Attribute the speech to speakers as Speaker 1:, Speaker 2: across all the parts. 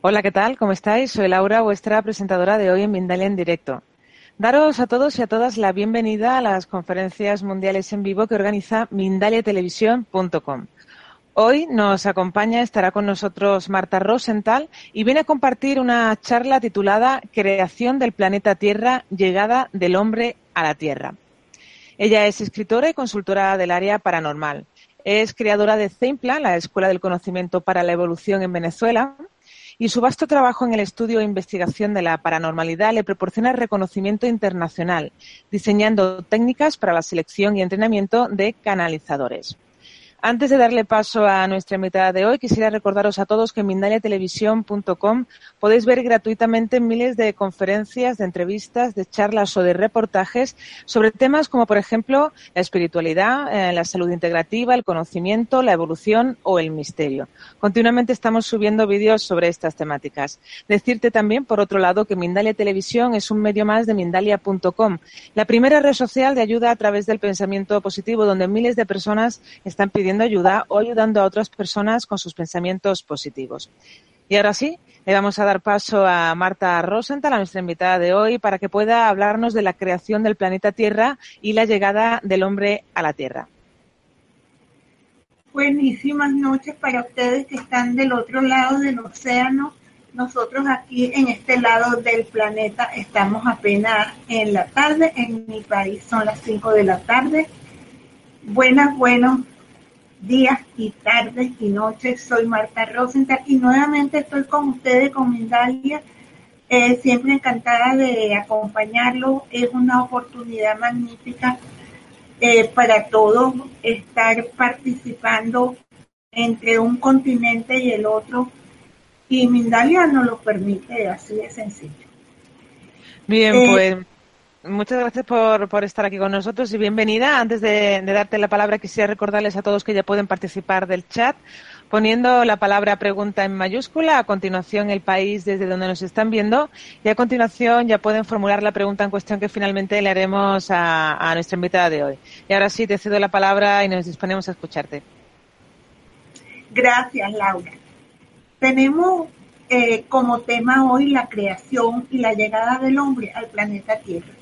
Speaker 1: Hola, ¿qué tal? ¿Cómo estáis? Soy Laura, vuestra presentadora de hoy en Mindalia en directo. Daros a todos y a todas la bienvenida a las conferencias mundiales en vivo que organiza mindaliatelevisión.com. Hoy nos acompaña, estará con nosotros Marta Rosenthal y viene a compartir una charla titulada Creación del planeta Tierra, llegada del hombre a la Tierra. Ella es escritora y consultora del área paranormal. Es creadora de CEIMPLA, la Escuela del Conocimiento para la Evolución en Venezuela, y su vasto trabajo en el estudio e investigación de la paranormalidad le proporciona reconocimiento internacional, diseñando técnicas para la selección y entrenamiento de canalizadores. Antes de darle paso a nuestra invitada de hoy, quisiera recordaros a todos que en mindaliatelevisión.com podéis ver gratuitamente miles de conferencias, de entrevistas, de charlas o de reportajes sobre temas como, por ejemplo, la espiritualidad, eh, la salud integrativa, el conocimiento, la evolución o el misterio. Continuamente estamos subiendo vídeos sobre estas temáticas. Decirte también, por otro lado, que Mindalia Televisión es un medio más de Mindalia.com, la primera red social de ayuda a través del pensamiento positivo, donde miles de personas están pidiendo ayuda o ayudando a otras personas con sus pensamientos positivos. Y ahora sí, le vamos a dar paso a Marta Rosenthal, a nuestra invitada de hoy, para que pueda hablarnos de la creación del planeta Tierra y la llegada del hombre a la Tierra.
Speaker 2: Buenísimas noches para ustedes que están del otro lado del océano. Nosotros aquí en este lado del planeta estamos apenas en la tarde. En mi país son las 5 de la tarde. Buenas, buenos días y tardes y noches. Soy Marta Rosenthal y nuevamente estoy con ustedes, con Mindalia. Eh, siempre encantada de acompañarlo. Es una oportunidad magnífica eh, para todos estar participando entre un continente y el otro. Y Mindalia nos lo permite, así de sencillo.
Speaker 1: Bien, eh, pues Muchas gracias por, estar aquí con nosotros y bienvenida. Antes de, darte la palabra, quisiera recordarles a todos que ya pueden participar del chat poniendo la palabra pregunta en mayúscula, a continuación el país desde donde nos están viendo y a continuación ya pueden formular la pregunta en cuestión que finalmente le haremos a, a nuestra invitada de hoy. Y ahora sí, te cedo la palabra y nos disponemos a escucharte.
Speaker 2: Gracias, Laura. Tenemos eh, como tema hoy la creación y la llegada del hombre al planeta Tierra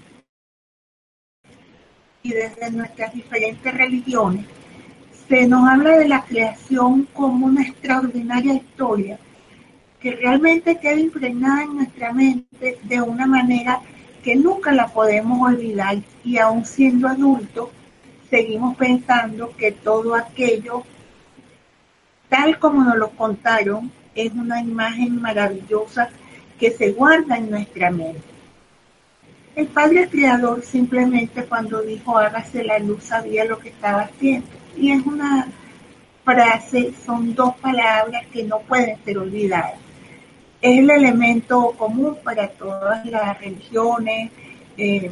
Speaker 2: y desde nuestras diferentes religiones, se nos habla de la creación como una extraordinaria historia que realmente queda impregnada en nuestra mente de una manera que nunca la podemos olvidar y aún siendo adultos seguimos pensando que todo aquello tal como nos lo contaron es una imagen maravillosa que se guarda en nuestra mente. El Padre Creador simplemente cuando dijo hágase la luz sabía lo que estaba haciendo. Y es una frase, son dos palabras que no pueden ser olvidadas. Es el elemento común para todas las religiones, eh,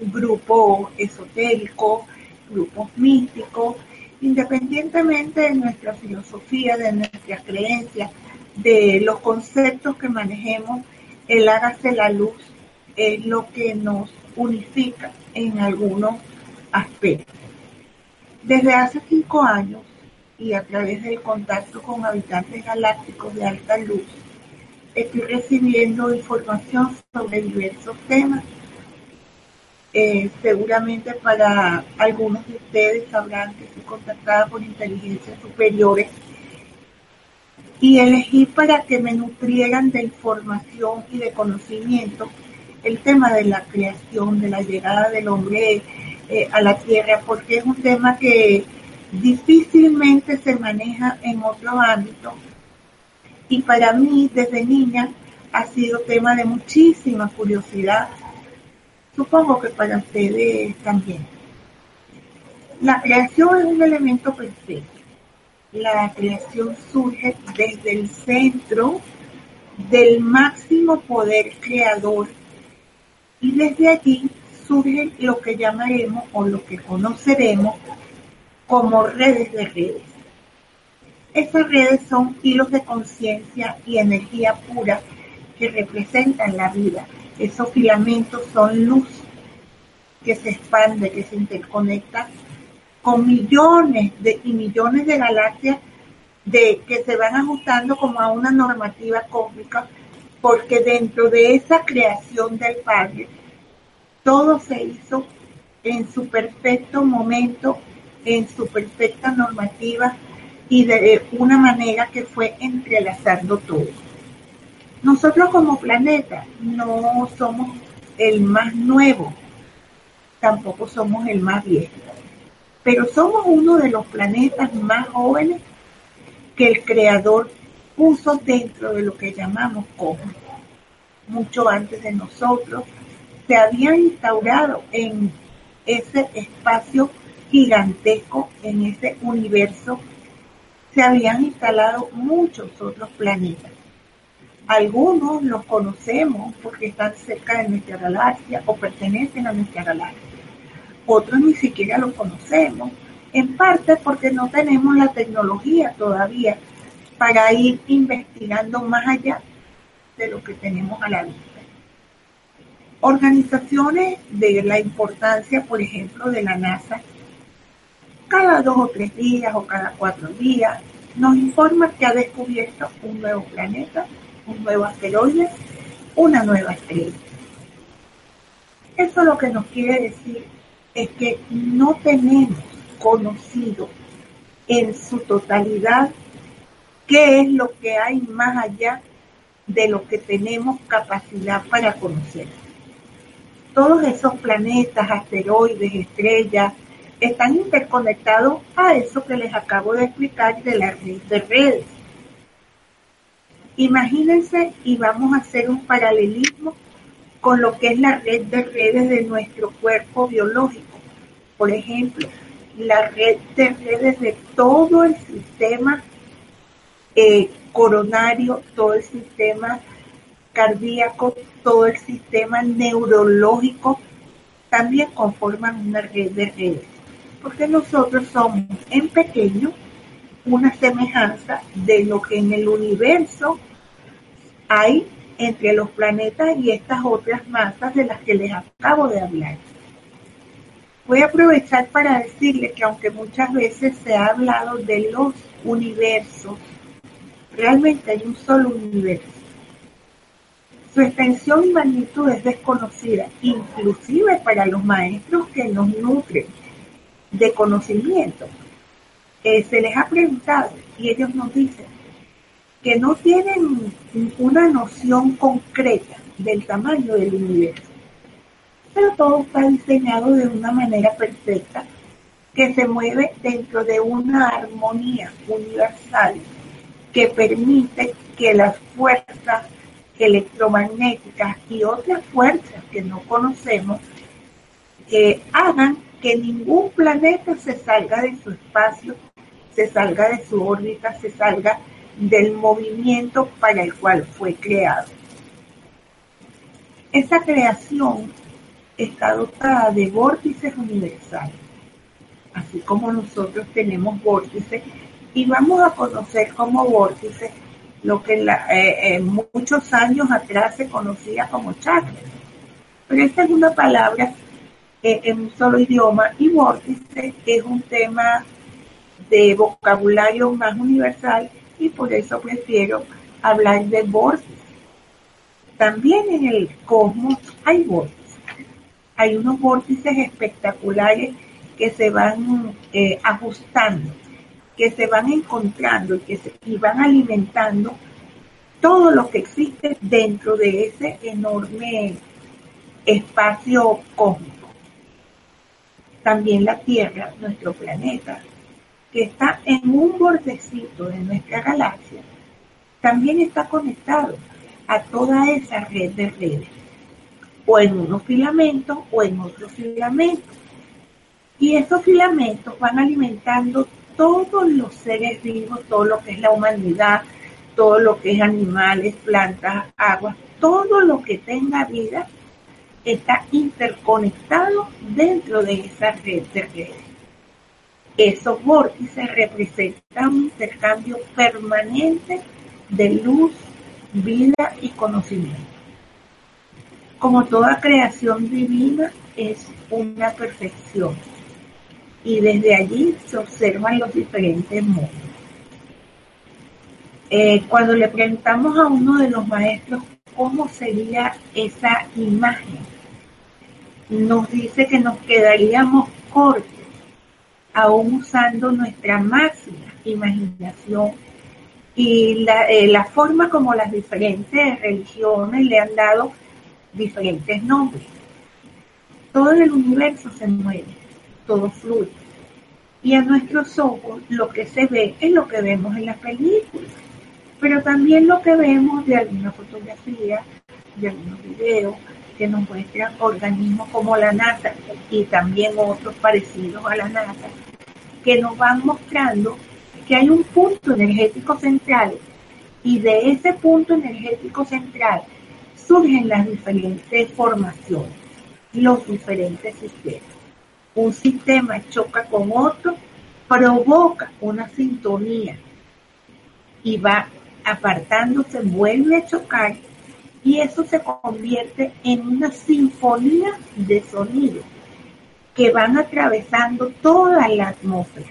Speaker 2: grupos esotéricos, grupos místicos, independientemente de nuestra filosofía, de nuestras creencias, de los conceptos que manejemos, el hágase la luz es lo que nos unifica en algunos aspectos. Desde hace cinco años y a través del contacto con habitantes galácticos de alta luz, estoy recibiendo información sobre diversos temas. Eh, seguramente para algunos de ustedes sabrán que estoy contactada por inteligencias superiores y elegí para que me nutrieran de información y de conocimiento el tema de la creación, de la llegada del hombre eh, a la tierra, porque es un tema que difícilmente se maneja en otro ámbito. Y para mí, desde niña, ha sido tema de muchísima curiosidad. Supongo que para ustedes también. La creación es un elemento perfecto. La creación surge desde el centro del máximo poder creador y desde allí surge lo que llamaremos o lo que conoceremos como redes de redes. Estas redes son hilos de conciencia y energía pura que representan la vida. Esos filamentos son luz que se expande, que se interconecta con millones de, y millones de galaxias de que se van ajustando como a una normativa cósmica, porque dentro de esa creación del Padre, todo se hizo en su perfecto momento, en su perfecta normativa y de una manera que fue entrelazando todo. Nosotros como planeta no somos el más nuevo, tampoco somos el más viejo, pero somos uno de los planetas más jóvenes que el Creador puso dentro de lo que llamamos cosmos. Mucho antes de nosotros se habían instaurado en ese espacio gigantesco, en ese universo, se habían instalado muchos otros planetas. Algunos los conocemos porque están cerca de nuestra galaxia o pertenecen a nuestra galaxia. Otros ni siquiera los conocemos, en parte porque no tenemos la tecnología todavía para ir investigando más allá de lo que tenemos a la vista. Organizaciones de la importancia, por ejemplo, de la NASA, cada dos o tres días o cada cuatro días nos informa que ha descubierto un nuevo planeta un nuevo asteroide, una nueva estrella. Eso lo que nos quiere decir es que no tenemos conocido en su totalidad qué es lo que hay más allá de lo que tenemos capacidad para conocer. Todos esos planetas, asteroides, estrellas, están interconectados a eso que les acabo de explicar de la red de redes. Imagínense y vamos a hacer un paralelismo con lo que es la red de redes de nuestro cuerpo biológico. Por ejemplo, la red de redes de todo el sistema eh, coronario, todo el sistema cardíaco, todo el sistema neurológico, también conforman una red de redes. Porque nosotros somos en pequeño una semejanza de lo que en el universo hay entre los planetas y estas otras masas de las que les acabo de hablar. Voy a aprovechar para decirle que aunque muchas veces se ha hablado de los universos, realmente hay un solo universo. Su extensión y magnitud es desconocida, inclusive para los maestros que nos nutren de conocimiento se les ha preguntado y ellos nos dicen que no tienen una noción concreta del tamaño del universo. Pero todo está diseñado de una manera perfecta que se mueve dentro de una armonía universal que permite que las fuerzas electromagnéticas y otras fuerzas que no conocemos eh, hagan que ningún planeta se salga de su espacio se salga de su órbita, se salga del movimiento para el cual fue creado. Esa creación está dotada de vórtices universales, así como nosotros tenemos vórtices y vamos a conocer como vórtices lo que en, eh, muchos años atrás se conocía como chakras. Pero esta es una palabra eh, en un solo idioma y vórtice es un tema de vocabulario más universal y por eso prefiero hablar de vórtices. También en el cosmos hay vórtices. Hay unos vórtices espectaculares que se van eh, ajustando, que se van encontrando y que se, y van alimentando todo lo que existe dentro de ese enorme espacio cósmico. También la Tierra, nuestro planeta, que está en un bordecito de nuestra galaxia, también está conectado a toda esa red de redes, o en unos filamentos o en otros filamentos. Y esos filamentos van alimentando todos los seres vivos, todo lo que es la humanidad, todo lo que es animales, plantas, aguas, todo lo que tenga vida está interconectado dentro de esa red de redes. Esos vórtices representan un intercambio permanente de luz, vida y conocimiento. Como toda creación divina es una perfección y desde allí se observan los diferentes mundos. Eh, cuando le preguntamos a uno de los maestros cómo sería esa imagen, nos dice que nos quedaríamos cortos, aún usando nuestra máxima imaginación y la, eh, la forma como las diferentes religiones le han dado diferentes nombres. Todo el universo se mueve, todo fluye. Y a nuestros ojos lo que se ve es lo que vemos en las películas, pero también lo que vemos de alguna fotografía, de algunos videos que nos muestran organismos como la NASA y también otros parecidos a la NASA, que nos van mostrando que hay un punto energético central y de ese punto energético central surgen las diferentes formaciones, los diferentes sistemas. Un sistema choca con otro, provoca una sintonía y va apartándose, vuelve a chocar y eso se convierte en una sinfonía de sonidos que van atravesando toda la atmósfera.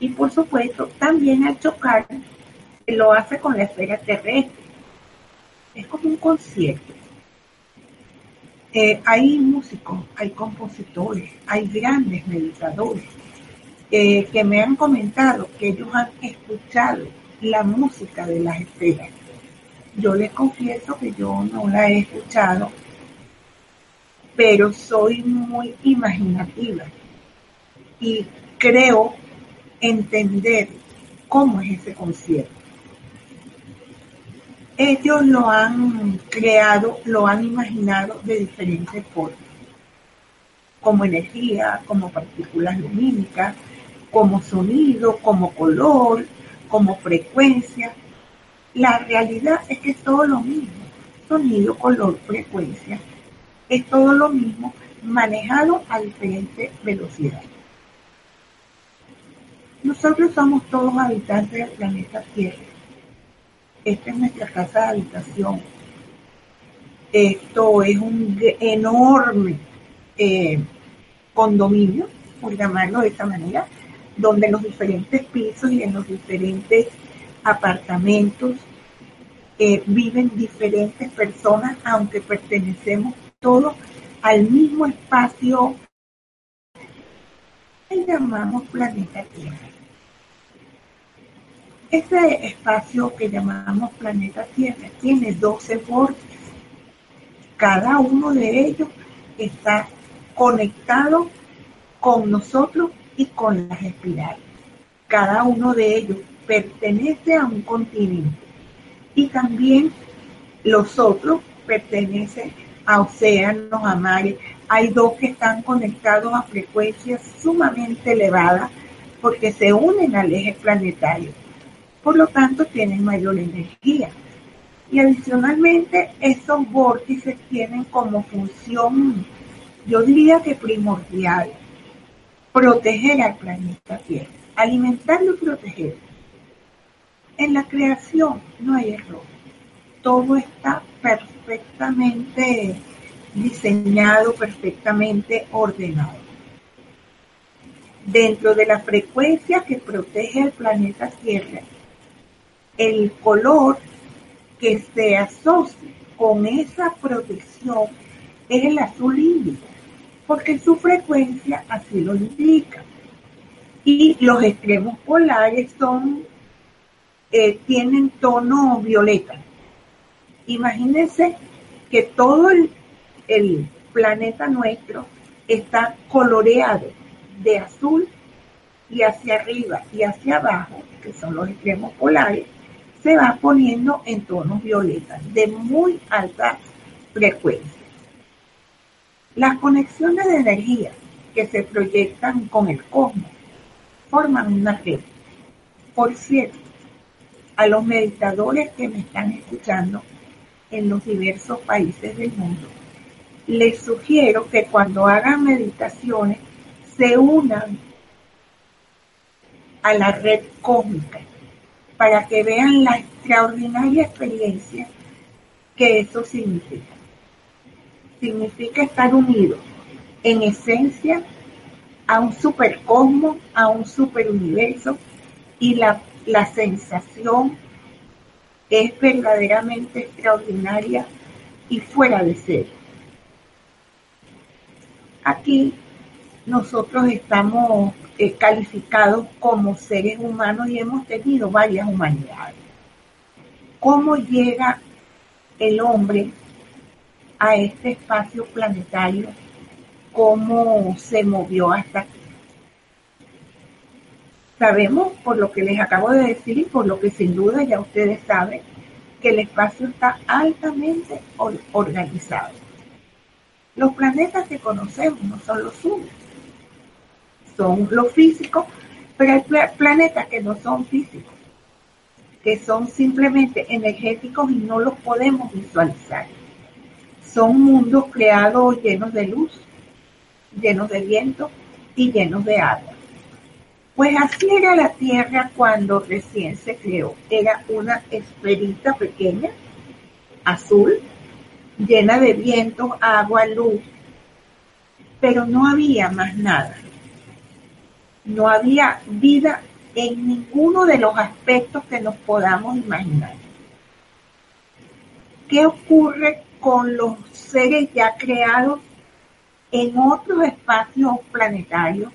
Speaker 2: Y por supuesto, también al chocar, lo hace con la esfera terrestre. Es como un concierto. Eh, hay músicos, hay compositores, hay grandes meditadores eh, que me han comentado que ellos han escuchado la música de las esferas. Yo les confieso que yo no la he escuchado, pero soy muy imaginativa y creo entender cómo es ese concierto. Ellos lo han creado, lo han imaginado de diferentes formas, como energía, como partículas lumínicas, como sonido, como color, como frecuencia. La realidad es que es todo lo mismo, sonido, color, frecuencia, es todo lo mismo manejado a diferentes velocidades. Nosotros somos todos habitantes del planeta Tierra. Esta es nuestra casa de habitación. Esto es un enorme eh, condominio, por llamarlo de esta manera, donde en los diferentes pisos y en los diferentes apartamentos eh, viven diferentes personas, aunque pertenecemos todos al mismo espacio que llamamos planeta Tierra. Este espacio que llamamos planeta Tierra tiene 12 bordes. Cada uno de ellos está conectado con nosotros y con las espirales. Cada uno de ellos pertenece a un continente y también los otros pertenecen a océanos, a mares. Hay dos que están conectados a frecuencias sumamente elevadas porque se unen al eje planetario. Por lo tanto, tienen mayor energía. Y adicionalmente, esos vórtices tienen como función, yo diría que primordial, proteger al planeta Tierra, alimentarlo y protegerlo. En la creación no hay error. Todo está perfectamente diseñado, perfectamente ordenado. Dentro de la frecuencia que protege al planeta Tierra, el color que se asocia con esa protección es el azul índigo porque su frecuencia así lo indica. Y los extremos polares son, eh, tienen tono violeta. Imagínense que todo el, el planeta nuestro está coloreado de azul y hacia arriba y hacia abajo, que son los extremos polares, se va poniendo en tonos violetas de muy alta frecuencia. Las conexiones de energía que se proyectan con el cosmos forman una red. Por cierto, a los meditadores que me están escuchando en los diversos países del mundo, les sugiero que cuando hagan meditaciones se unan a la red cósmica para que vean la extraordinaria experiencia que eso significa significa estar unido en esencia a un supercosmos, a un superuniverso y la, la sensación es verdaderamente extraordinaria y fuera de serie. Aquí nosotros estamos calificados como seres humanos y hemos tenido varias humanidades. ¿Cómo llega el hombre a este espacio planetario? ¿Cómo se movió hasta aquí? Sabemos, por lo que les acabo de decir y por lo que sin duda ya ustedes saben, que el espacio está altamente organizado. Los planetas que conocemos no son los suyos, son los físicos, pero hay planetas que no son físicos, que son simplemente energéticos y no los podemos visualizar. Son mundos creados llenos de luz, llenos de viento y llenos de agua. Pues así era la Tierra cuando recién se creó. Era una esferita pequeña, azul, llena de viento, agua, luz, pero no había más nada. No había vida en ninguno de los aspectos que nos podamos imaginar. ¿Qué ocurre con los seres ya creados en otros espacios planetarios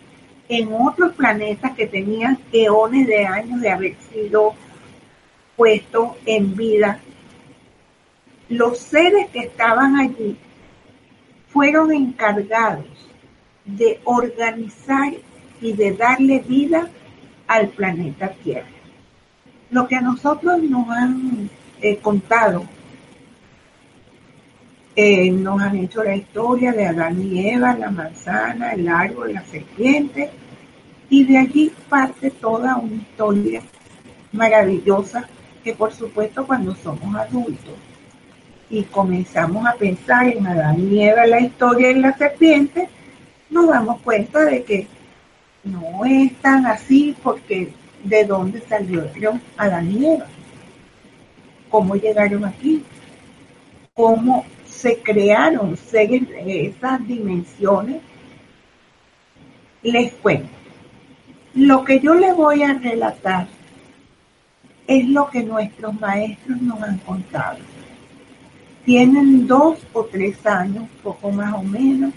Speaker 2: en otros planetas que tenían eones de años de haber sido puestos en vida. Los seres que estaban allí fueron encargados de organizar y de darle vida al planeta Tierra. Lo que a nosotros nos han eh, contado, eh, nos han hecho la historia de Adán y Eva, la manzana, el árbol, la serpiente, y de allí parte toda una historia maravillosa que por supuesto cuando somos adultos y comenzamos a pensar en Adán y Eva, la historia de la serpiente, nos damos cuenta de que no es tan así porque de dónde salieron Adán y Eva, cómo llegaron aquí, cómo se crearon esas dimensiones. Les cuento. Lo que yo le voy a relatar es lo que nuestros maestros nos han contado. Tienen dos o tres años, poco más o menos,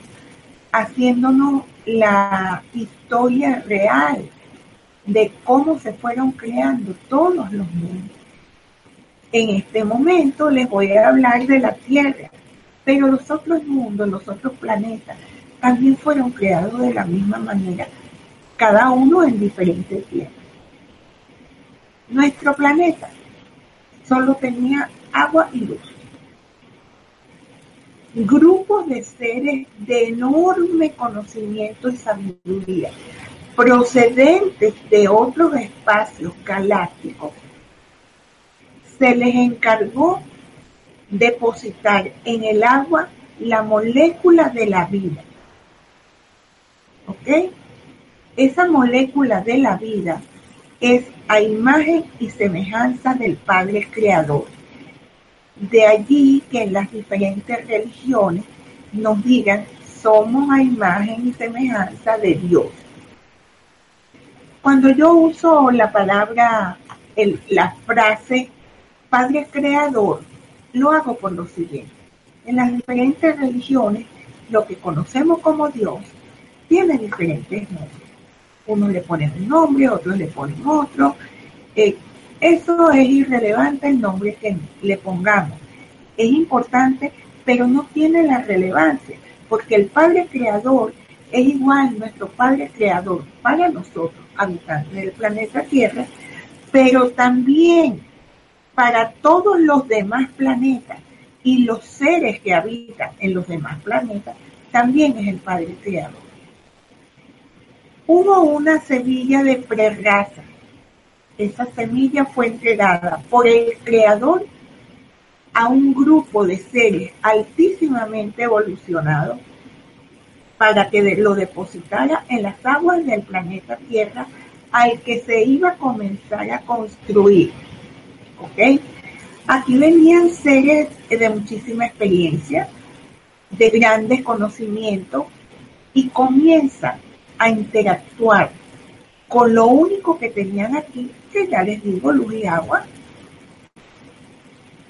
Speaker 2: haciéndonos la historia real de cómo se fueron creando todos los mundos. En este momento les voy a hablar de la Tierra, pero los otros mundos, los otros planetas, también fueron creados de la misma manera cada uno en diferentes tiempos. Nuestro planeta solo tenía agua y luz. Grupos de seres de enorme conocimiento y sabiduría, procedentes de otros espacios galácticos, se les encargó depositar en el agua la molécula de la vida. ¿Ok? Esa molécula de la vida es a imagen y semejanza del Padre Creador. De allí que en las diferentes religiones nos digan, somos a imagen y semejanza de Dios. Cuando yo uso la palabra, la frase Padre Creador, lo hago por lo siguiente. En las diferentes religiones, lo que conocemos como Dios tiene diferentes nombres unos le ponen un nombre, otros le ponen otro. Eh, eso es irrelevante el nombre que le pongamos. Es importante, pero no tiene la relevancia, porque el Padre Creador es igual nuestro Padre Creador para nosotros, habitantes del planeta Tierra, pero también para todos los demás planetas y los seres que habitan en los demás planetas, también es el Padre Creador hubo una semilla de prerraza. Esa semilla fue entregada por el creador a un grupo de seres altísimamente evolucionados para que lo depositara en las aguas del planeta Tierra al que se iba a comenzar a construir. ¿Ok? Aquí venían seres de muchísima experiencia, de grandes conocimientos y comienzan a interactuar con lo único que tenían aquí, que ya les digo, luz y agua,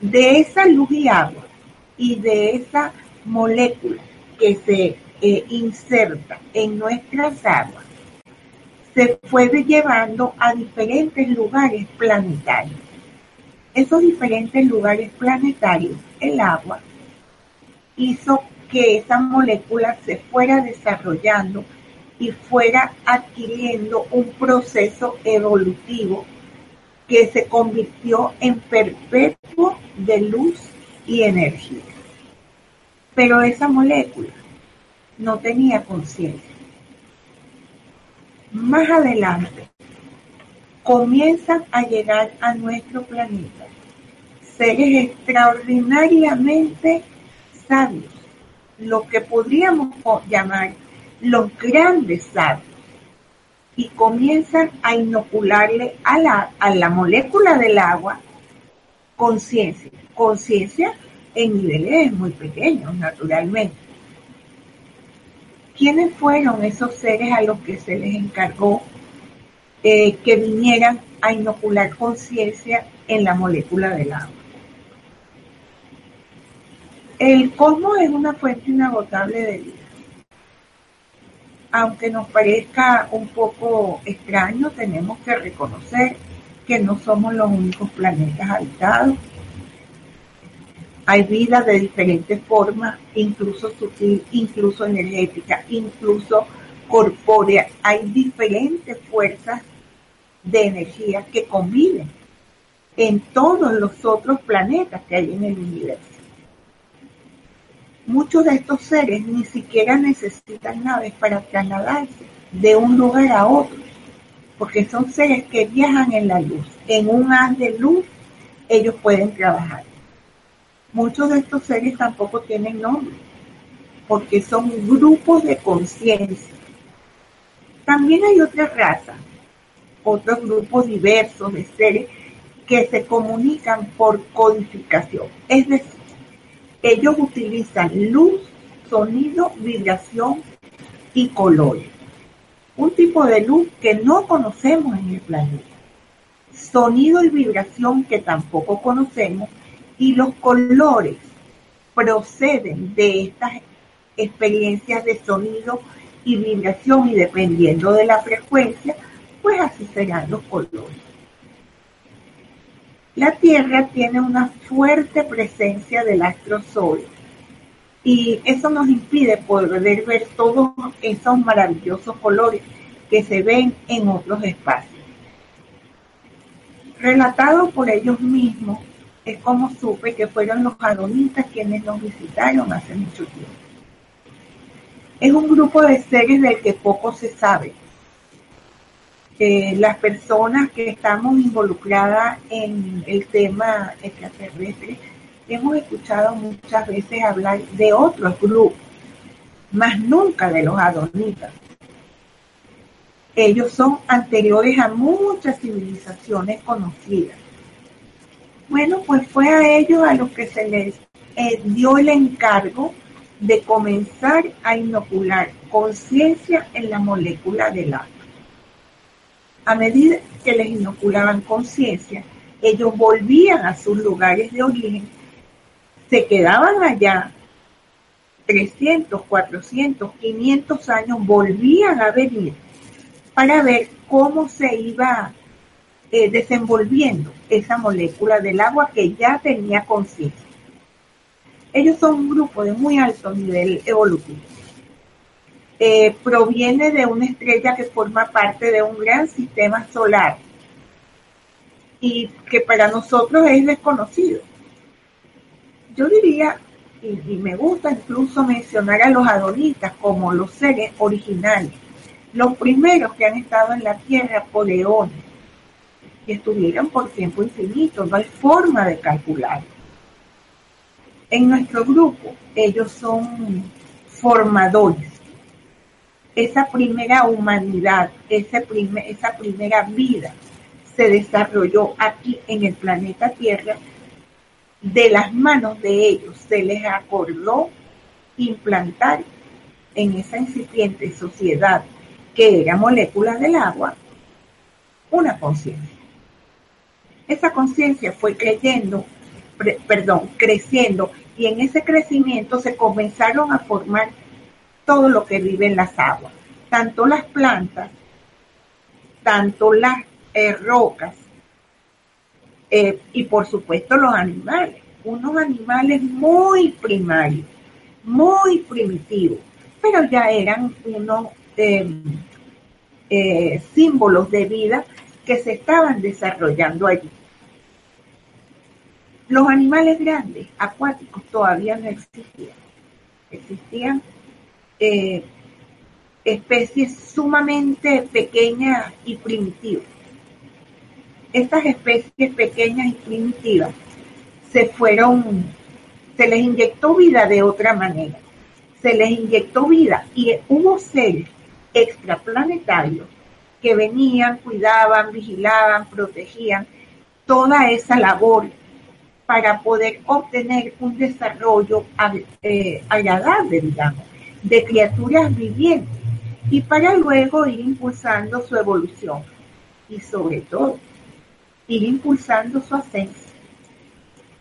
Speaker 2: De esa luz y agua y de esa molécula que se eh, inserta en nuestras aguas, se fue llevando a diferentes lugares planetarios. Esos diferentes lugares planetarios, el agua, hizo que esa molécula se fuera desarrollando y fuera adquiriendo un proceso evolutivo que se convirtió en perpetuo de luz y energía. Pero esa molécula no tenía conciencia. Más adelante, comienzan a llegar a nuestro planeta seres extraordinariamente sabios, lo que podríamos llamar los grandes sabios, y comienzan a inocularle a la, a la molécula del agua conciencia, conciencia en niveles muy pequeños, naturalmente. ¿Quiénes fueron esos seres a los que se les encargó eh, que vinieran a inocular conciencia en la molécula del agua? El cosmos es una fuente inagotable de vida. Aunque nos parezca un poco extraño, tenemos que reconocer que no somos los únicos planetas habitados. Hay vida de diferentes formas, incluso sutil, incluso energética, incluso corpórea. Hay diferentes fuerzas de energía que conviven en todos los otros planetas que hay en el universo. Muchos de estos seres ni siquiera necesitan naves para trasladarse de un lugar a otro, porque son seres que viajan en la luz. En un haz de luz ellos pueden trabajar. Muchos de estos seres tampoco tienen nombre, porque son grupos de conciencia. También hay otras razas, otros grupos diversos de seres que se comunican por codificación, es decir, ellos utilizan luz, sonido, vibración y colores. Un tipo de luz que no conocemos en el planeta. Sonido y vibración que tampoco conocemos. Y los colores proceden de estas experiencias de sonido y vibración y dependiendo de la frecuencia, pues así serán los colores. La Tierra tiene una fuerte presencia del astro Sol y eso nos impide poder ver todos esos maravillosos colores que se ven en otros espacios. Relatado por ellos mismos, es como supe que fueron los adonitas quienes nos visitaron hace mucho tiempo. Es un grupo de seres del que poco se sabe, las personas que estamos involucradas en el tema extraterrestre hemos escuchado muchas veces hablar de otros grupos, más nunca de los adonitas. Ellos son anteriores a muchas civilizaciones conocidas. Bueno, pues fue a ellos a los que se les eh, dio el encargo de comenzar a inocular conciencia en la molécula del agua a medida que les inoculaban conciencia, ellos volvían a sus lugares de origen, se quedaban allá 300, 400, 500 años, volvían a venir para ver cómo se iba eh, desenvolviendo esa molécula del agua que ya tenía conciencia. Ellos son un grupo de muy alto nivel evolutivo. Eh, proviene de una estrella que forma parte de un gran sistema solar y que para nosotros es desconocido. Yo diría, y, me gusta incluso mencionar a los adonitas como los seres originales, los primeros que han estado en la Tierra por eones, y estuvieron por tiempo infinito, no hay forma de calcular. En nuestro grupo, ellos son formadores esa primera humanidad, esa primera vida se desarrolló aquí en el planeta Tierra, de las manos de ellos se les acordó implantar en esa incipiente sociedad que era molécula del agua, una conciencia. Esa conciencia fue creyendo perdón, creciendo y en ese crecimiento se comenzaron a formar todo lo que vive en las aguas, tanto las plantas, tanto las eh, rocas eh, y por supuesto los animales, unos animales muy primarios, muy primitivos, pero ya eran unos eh, símbolos de vida que se estaban desarrollando allí. Los animales grandes, acuáticos, todavía no existían. Existían eh, especies sumamente pequeñas y primitivas. Estas especies pequeñas y primitivas se fueron, se les inyectó vida de otra manera. Se les inyectó vida y hubo seres extraplanetarios que venían, cuidaban, vigilaban, protegían toda esa labor para poder obtener un desarrollo eh, agradable, digamos, de criaturas vivientes y para luego ir impulsando su evolución y sobre todo ir impulsando su ascenso.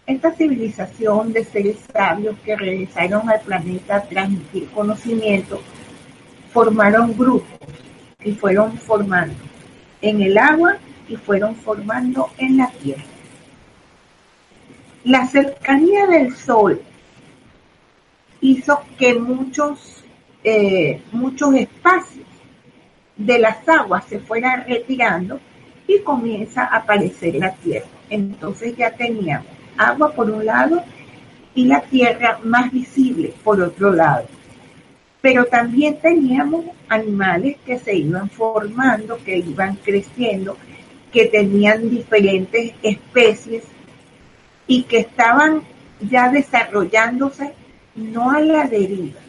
Speaker 2: Esta civilización de seres sabios que regresaron al planeta a transmitir conocimiento formaron grupos y fueron formando en el agua y fueron formando en la tierra. La cercanía del Sol hizo que muchos, eh, muchos espacios de las aguas se fueran retirando y comienza a aparecer la Tierra. Entonces ya teníamos agua por un lado y la Tierra más visible por otro lado. Pero también teníamos animales que se iban formando, que iban creciendo, que tenían diferentes especies y que estaban ya desarrollándose no a la deriva,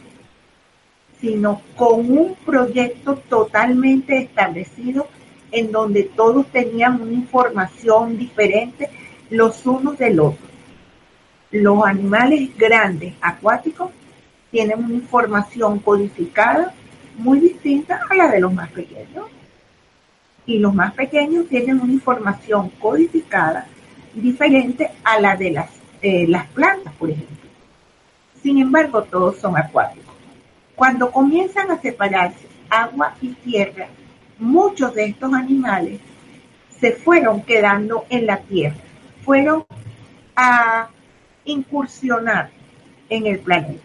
Speaker 2: sino con un proyecto totalmente establecido en donde todos tenían una información diferente los unos del otro. Los animales grandes acuáticos tienen una información codificada muy distinta a la de los más pequeños. Y los más pequeños tienen una información codificada diferente a la de las, eh, las plantas, por ejemplo. Sin embargo, todos son acuáticos. Cuando comienzan a separarse agua y tierra, muchos de estos animales se fueron quedando en la tierra, fueron a incursionar en el planeta.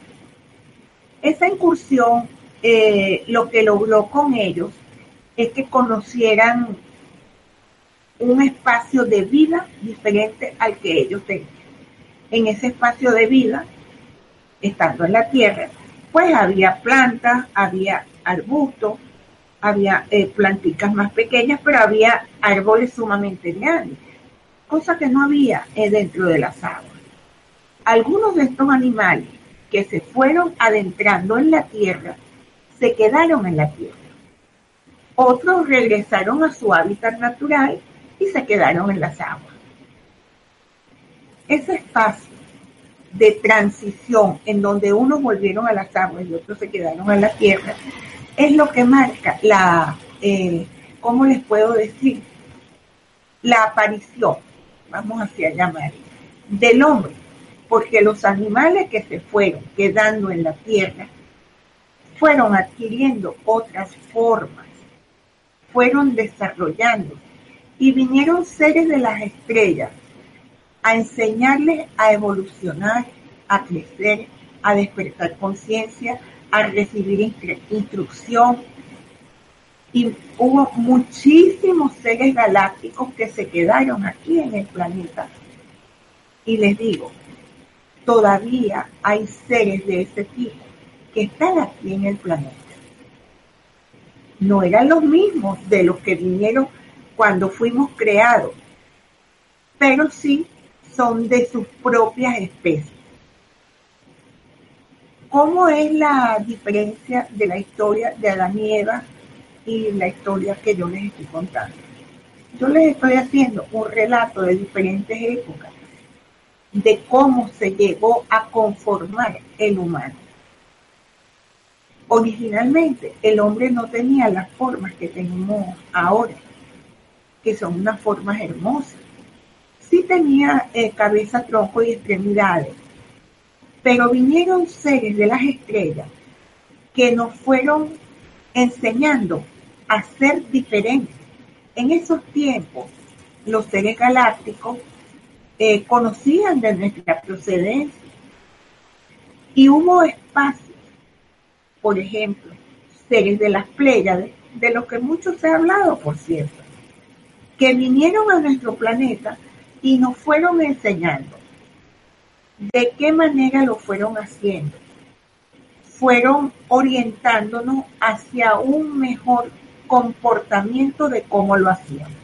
Speaker 2: Esa incursión eh, lo que logró con ellos es que conocieran un espacio de vida diferente al que ellos tenían. En ese espacio de vida, estando en la tierra, pues había plantas, había arbustos, había eh, planticas más pequeñas, pero había árboles sumamente grandes, cosa que no había eh, dentro de las aguas. Algunos de estos animales que se fueron adentrando en la tierra, se quedaron en la tierra. Otros regresaron a su hábitat natural y se quedaron en las aguas. Ese espacio de transición en donde unos volvieron a las aguas y otros se quedaron en la tierra, es lo que marca la, eh, ¿cómo les puedo decir? La aparición, vamos así a llamar, del hombre, porque los animales que se fueron quedando en la tierra fueron adquiriendo otras formas, fueron desarrollando y vinieron seres de las estrellas a enseñarles a evolucionar, a crecer, a despertar conciencia, a recibir instrucción. Y hubo muchísimos seres galácticos que se quedaron aquí en el planeta. Y les digo, todavía hay seres de ese tipo que están aquí en el planeta. No eran los mismos de los que vinieron cuando fuimos creados, pero sí son de sus propias especies. ¿Cómo es la diferencia de la historia de Adán y Eva y la historia que yo les estoy contando? Yo les estoy haciendo un relato de diferentes épocas, de cómo se llegó a conformar el humano. Originalmente el hombre no tenía las formas que tenemos ahora, que son unas formas hermosas Sí tenía eh, cabeza, tronco y extremidades, pero vinieron seres de las estrellas que nos fueron enseñando a ser diferentes. En esos tiempos, los seres galácticos eh, conocían de nuestra procedencia y hubo espacios, por ejemplo, seres de las Pléyades, de los que mucho se ha hablado, por cierto, que vinieron a nuestro planeta y nos fueron enseñando de qué manera lo fueron haciendo. Fueron orientándonos hacia un mejor comportamiento de cómo lo hacíamos.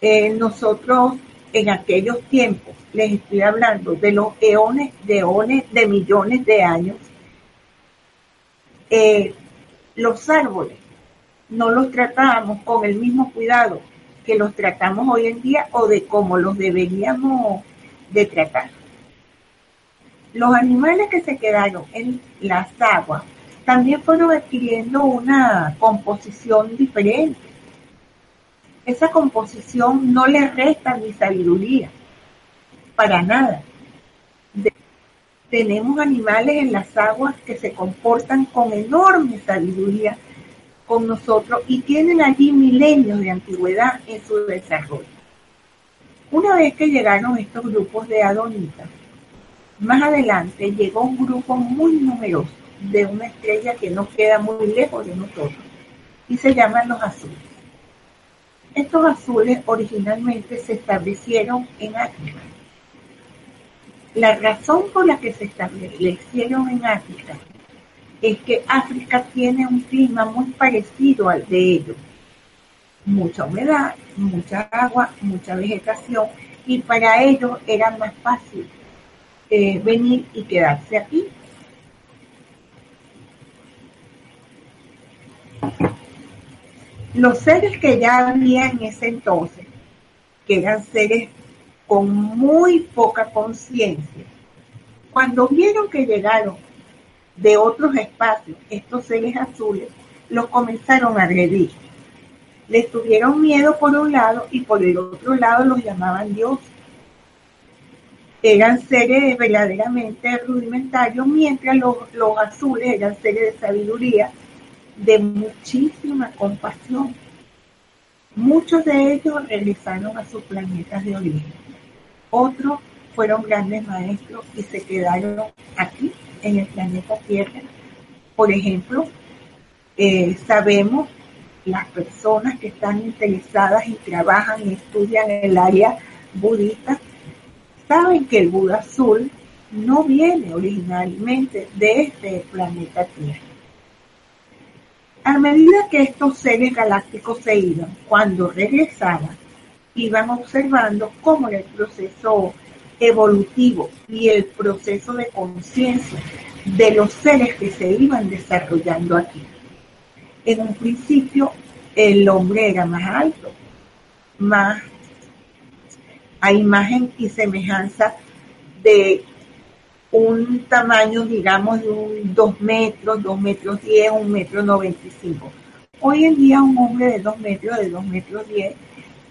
Speaker 2: Eh, nosotros en aquellos tiempos, les estoy hablando de los eones, de eones, de millones de años, eh, los árboles no los tratábamos con el mismo cuidado que los tratamos hoy en día o de cómo los deberíamos de tratar. Los animales que se quedaron en las aguas también fueron adquiriendo una composición diferente. Esa composición no les resta ni sabiduría, para nada. tenemos animales en las aguas que se comportan con enorme sabiduría con nosotros y tienen allí milenios de antigüedad en su desarrollo. Una vez que llegaron estos grupos de adonitas, más adelante llegó un grupo muy numeroso de una estrella que no queda muy lejos de nosotros y se llaman los azules. Estos azules originalmente se establecieron en África. La razón por la que se establecieron en África es que África tiene un clima muy parecido al de ellos. Mucha humedad, mucha agua, mucha vegetación y para ellos era más fácil eh, venir y quedarse aquí. Los seres que ya había en ese entonces, que eran seres con muy poca conciencia, cuando vieron que llegaron de otros espacios, estos seres azules, los comenzaron a agredir. Les tuvieron miedo por un lado y por el otro lado los llamaban Dios. Eran seres verdaderamente rudimentarios, mientras los, los azules eran seres de sabiduría, de muchísima compasión. Muchos de ellos regresaron a sus planetas de origen. Otros fueron grandes maestros y se quedaron aquí en el planeta Tierra. Por ejemplo, eh, sabemos las personas que están interesadas y trabajan y estudian el área budista, saben que el Buda azul no viene originalmente de este planeta Tierra. A medida que estos seres galácticos se iban, cuando regresaban, iban observando cómo el proceso evolutivo y el proceso de conciencia de los seres que se iban desarrollando aquí. En un principio el hombre era más alto, más a imagen y semejanza de un tamaño, digamos, de un 2 metros, 2 metros 10, 1 metro 95. Hoy en día un hombre de 2 metros, de 2 metros 10,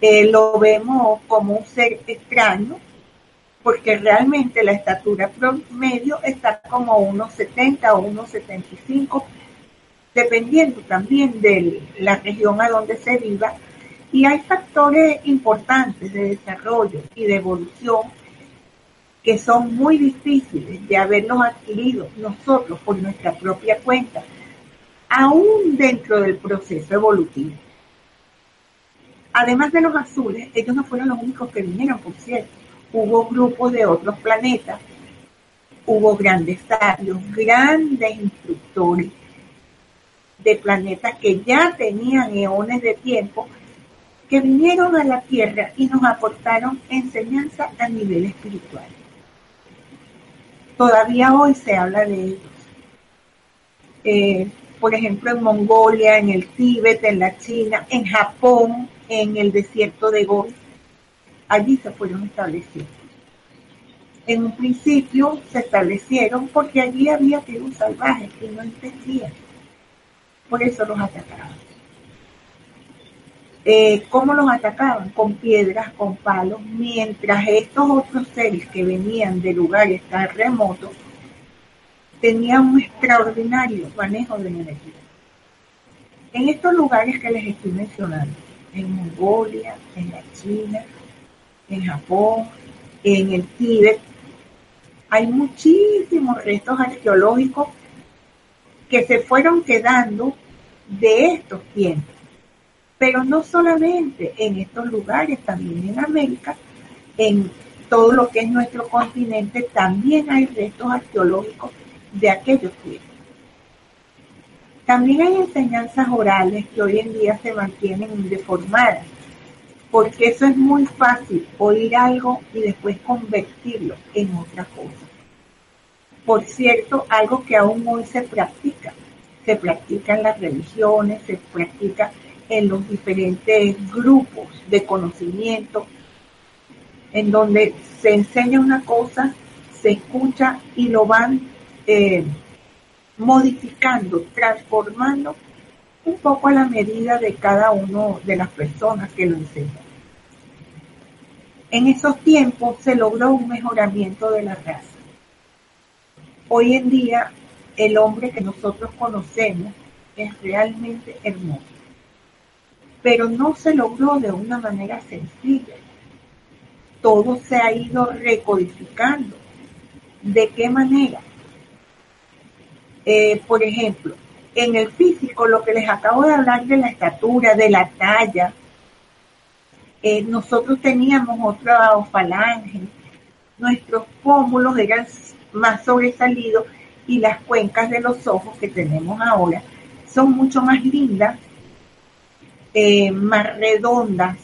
Speaker 2: eh, lo vemos como un ser extraño, porque realmente la estatura promedio está como unos 70 o unos 75, dependiendo también de la región a donde se viva. Y hay factores importantes de desarrollo y de evolución que son muy difíciles de haberlos adquirido nosotros por nuestra propia cuenta, aún dentro del proceso evolutivo. Además de los azules, ellos no fueron los únicos que vinieron, por cierto hubo grupos de otros planetas, hubo grandes sabios, grandes instructores de planetas que ya tenían eones de tiempo, que vinieron a la Tierra y nos aportaron enseñanza a nivel espiritual. Todavía hoy se habla de ellos. Eh, por ejemplo, en Mongolia, en el Tíbet, en la China, en Japón, en el desierto de Gobi allí se fueron estableciendo. En un principio se establecieron porque allí había tribus salvajes que no entendían. Por eso los atacaban. eh, ¿cómo los atacaban? Con piedras, con palos, mientras estos otros seres que venían de lugares tan remotos tenían un extraordinario manejo de energía. En estos lugares que les estoy mencionando, en Mongolia, en la China, en Japón, en el Tíbet, hay muchísimos restos arqueológicos que se fueron quedando de estos tiempos. Pero no solamente en estos lugares, también en América, en todo lo que es nuestro continente, también hay restos arqueológicos de aquellos tiempos. También hay enseñanzas orales que hoy en día se mantienen deformadas, porque eso es muy fácil, oír algo y después convertirlo en otra cosa. Por cierto, algo que aún hoy se practica, se practica en las religiones, se practica en los diferentes grupos de conocimiento, en donde se enseña una cosa, se escucha y lo van eh, modificando, transformando un poco a la medida de cada uno de las personas que lo enseñan. En esos tiempos se logró un mejoramiento de la raza. Hoy en día el hombre que nosotros conocemos es realmente hermoso, pero no se logró de una manera sencilla. Todo se ha ido recodificando. ¿De qué manera? Eh, por ejemplo, en el físico, lo que les acabo de hablar de la estatura, de la talla, eh, nosotros teníamos otra falange, nuestros pómulos eran más sobresalidos y las cuencas de los ojos que tenemos ahora son mucho más lindas, eh, más redondas,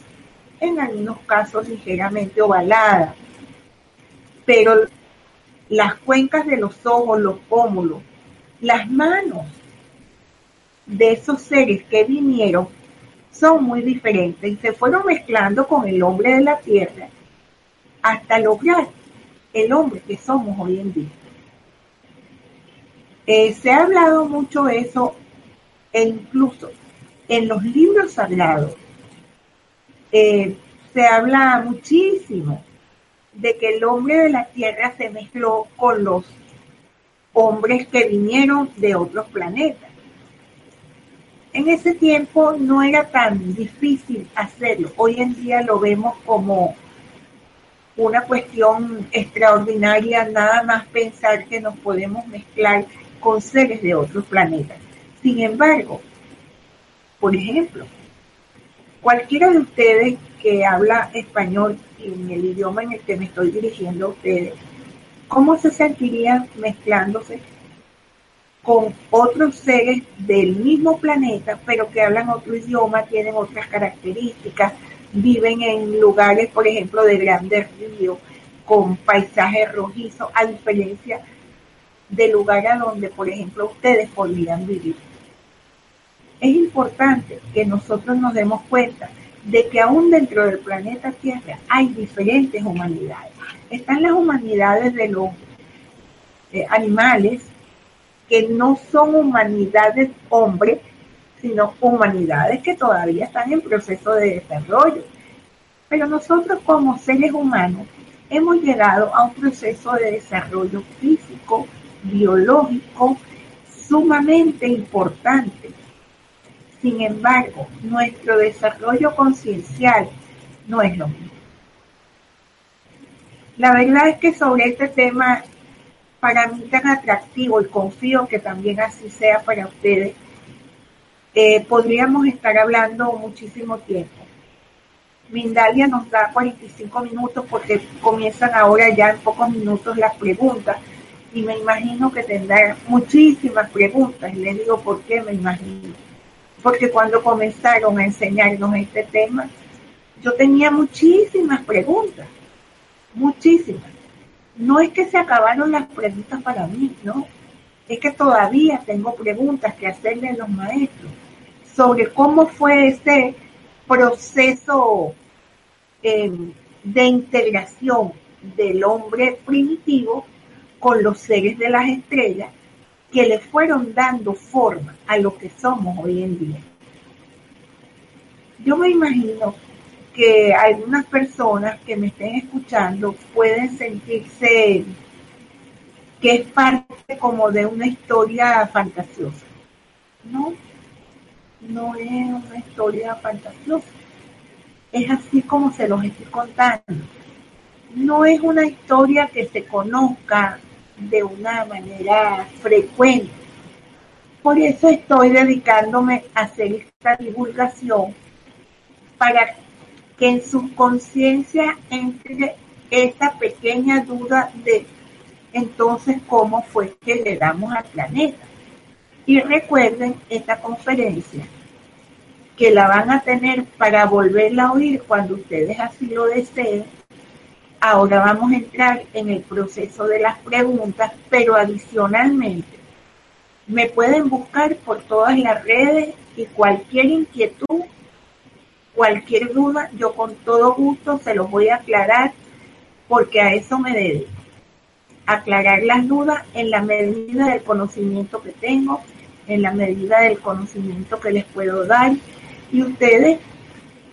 Speaker 2: en algunos casos ligeramente ovaladas, pero las cuencas de los ojos, los pómulos, las manos de esos seres que vinieron son muy diferentes y se fueron mezclando con el hombre de la tierra hasta lograr el hombre que somos hoy en día. Eh, se ha hablado mucho eso e incluso en los libros sagrados eh, se habla muchísimo de que el hombre de la tierra se mezcló con los hombres que vinieron de otros planetas. En ese tiempo no era tan difícil hacerlo. Hoy en día lo vemos como una cuestión extraordinaria, nada más pensar que nos podemos mezclar con seres de otros planetas. Sin embargo, por ejemplo, cualquiera de ustedes que habla español en el idioma en el que me estoy dirigiendo a ustedes, ¿cómo se sentirían mezclándose con otros seres del mismo planeta, pero que hablan otro idioma, tienen otras características, viven en lugares, por ejemplo, de grandes ríos, con paisajes rojizos, a diferencia de lugares donde, por ejemplo, ustedes podrían vivir. Es importante que nosotros nos demos cuenta de que aún dentro del planeta Tierra hay diferentes humanidades. Están las humanidades de los eh, animales, que no son humanidades hombres, sino humanidades que todavía están en proceso de desarrollo. Pero nosotros como seres humanos hemos llegado a un proceso de desarrollo físico, biológico, sumamente importante. Sin embargo, nuestro desarrollo conciencial no es lo mismo. La verdad es que sobre este tema, para mí tan atractivo y confío que también así sea para ustedes, eh, podríamos estar hablando muchísimo tiempo. Mindalia nos da 45 minutos porque comienzan ahora ya en pocos minutos las preguntas y me imagino que tendrá muchísimas preguntas. Y le digo por qué me imagino. Porque cuando comenzaron a enseñarnos este tema, yo tenía muchísimas preguntas, muchísimas. No es que se acabaron las preguntas para mí, no. Es que todavía tengo preguntas que hacerle a los maestros sobre cómo fue ese proceso eh, de integración del hombre primitivo con los seres de las estrellas que le fueron dando forma a lo que somos hoy en día. Yo me imagino que algunas personas que me estén escuchando pueden sentirse que es parte como de una historia fantasiosa. No, no es una historia fantasiosa. Es así como se los estoy contando. No es una historia que se conozca de una manera frecuente. Por eso estoy dedicándome a hacer esta divulgación para que en su conciencia entre esta pequeña duda de entonces cómo fue que le damos al planeta. Y recuerden esta conferencia que la van a tener para volverla a oír cuando ustedes así lo deseen. Ahora vamos a entrar en el proceso de las preguntas, pero adicionalmente me pueden buscar por todas las redes y cualquier inquietud Cualquier duda, yo con todo gusto se los voy a aclarar porque a eso me dedico. Aclarar las dudas en la medida del conocimiento que tengo, en la medida del conocimiento que les puedo dar y ustedes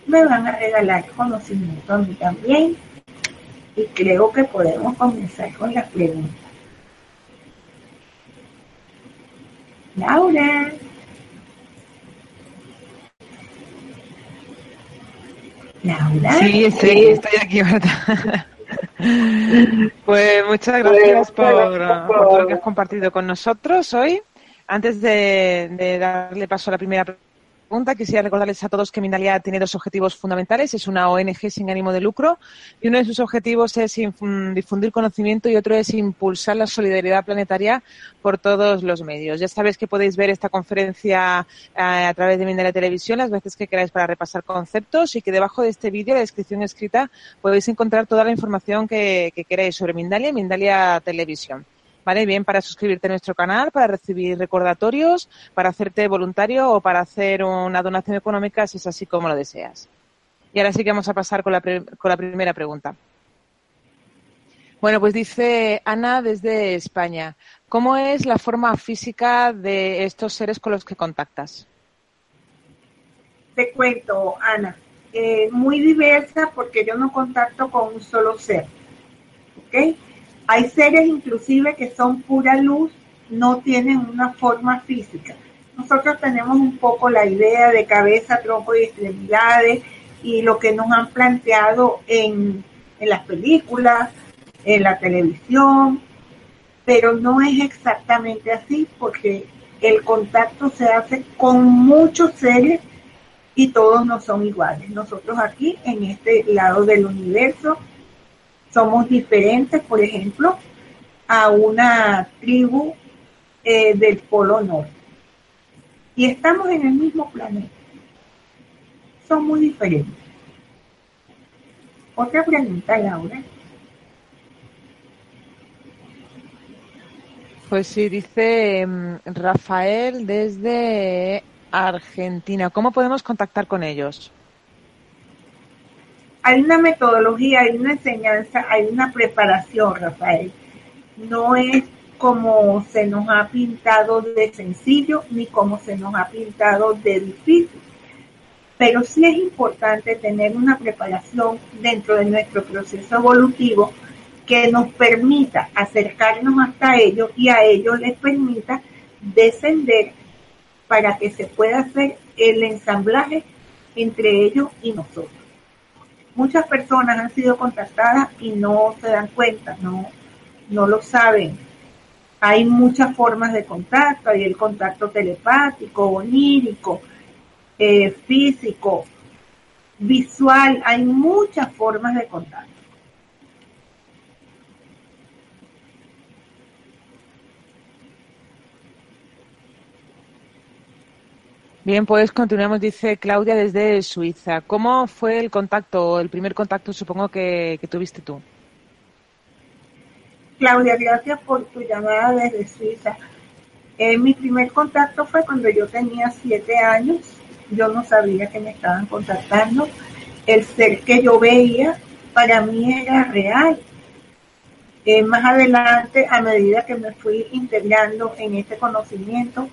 Speaker 2: me van a regalar conocimiento a mí también y creo que podemos comenzar con las preguntas. Laura.
Speaker 1: Laura. Sí, estoy, estoy aquí, pues muchas gracias por, por, lo que has compartido con nosotros hoy. Antes de, de darle paso a la primera pregunta, Quisiera recordarles a todos que Mindalia tiene dos objetivos fundamentales. Es una ONG sin ánimo de lucro y uno de sus objetivos es difundir conocimiento y otro es impulsar la solidaridad planetaria por todos los medios. Ya sabéis que podéis ver esta conferencia eh, a través de Mindalia Televisión las veces que queráis para repasar conceptos y que debajo de este vídeo, la descripción escrita, podéis encontrar toda la información que, que queráis sobre Mindalia y Mindalia Televisión. ¿Vale? Bien para suscribirte a nuestro canal, para recibir recordatorios, para hacerte voluntario o para hacer una donación económica si es así como lo deseas. Y ahora sí que vamos a pasar con la, con la primera pregunta. Bueno, pues dice Ana desde España, ¿cómo es la forma física de estos seres con los que contactas?
Speaker 2: Te cuento, Ana, eh, muy diversa porque yo no contacto con un solo ser. ¿Ok? Hay seres inclusive que son pura luz, no tienen una forma física. Nosotros tenemos un poco la idea de cabeza, tronco y extremidades y lo que nos han planteado en, las películas, en la televisión, pero no es exactamente así porque el contacto se hace con muchos seres y todos no son iguales. Nosotros aquí, en este lado del universo, somos diferentes, por ejemplo, a una tribu eh, del Polo Norte. Y estamos en el mismo planeta. Son muy diferentes. Otra pregunta, Laura.
Speaker 1: Pues sí, dice mm, Rafael desde Argentina. ¿Cómo podemos contactar con ellos?
Speaker 2: Hay una metodología, hay una enseñanza, hay una preparación, Rafael. No es como se nos ha pintado de sencillo ni como se nos ha pintado de difícil. Pero sí es importante tener una preparación dentro de nuestro proceso evolutivo que nos permita acercarnos hasta ellos y a ellos les permita descender para que se pueda hacer el ensamblaje entre ellos y nosotros muchas personas han sido contactadas y no se dan cuenta, no, no lo saben. Hay muchas formas de contacto, hay el contacto telepático, onírico, eh, físico, visual, hay muchas formas de contacto.
Speaker 1: Bien, pues continuamos, dice Claudia desde Suiza. ¿Cómo fue el contacto, el primer contacto, supongo, que, tuviste tú?
Speaker 2: Claudia, gracias por tu llamada desde Suiza. Eh, mi primer contacto fue cuando yo tenía siete años. Yo no sabía que me estaban contactando. El ser que yo veía para mí era real. Eh, más adelante, a medida que me fui integrando en este conocimiento,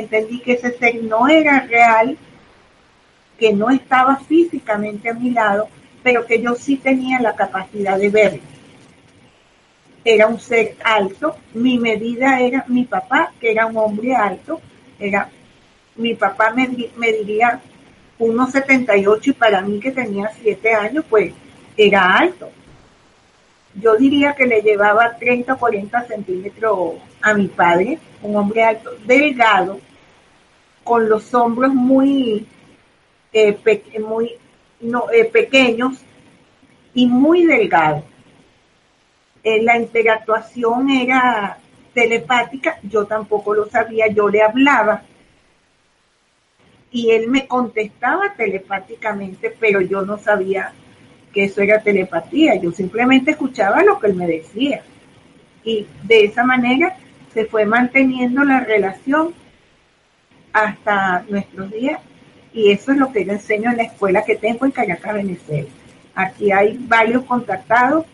Speaker 2: entendí que ese ser no era real, que no estaba físicamente a mi lado, pero que yo sí tenía la capacidad de verlo. Era un ser alto, mi medida era mi papá, que era un hombre alto, era mi papá me, me diría 1,78 y para mí que tenía 7 años, pues era alto. Yo diría que le llevaba 30 o 40 centímetros a mi padre, un hombre alto, delgado, con los hombros muy, eh, muy eh, pequeños y muy delgados. Eh, la interactuación era telepática, yo tampoco lo sabía, yo le hablaba y él me contestaba telepáticamente, pero yo no sabía que eso era telepatía, yo simplemente escuchaba lo que él me decía. Y de esa manera se fue manteniendo la relación hasta nuestros días y eso es lo que yo enseño en la escuela que tengo en Caracas, Venezuela. Aquí hay varios contactados,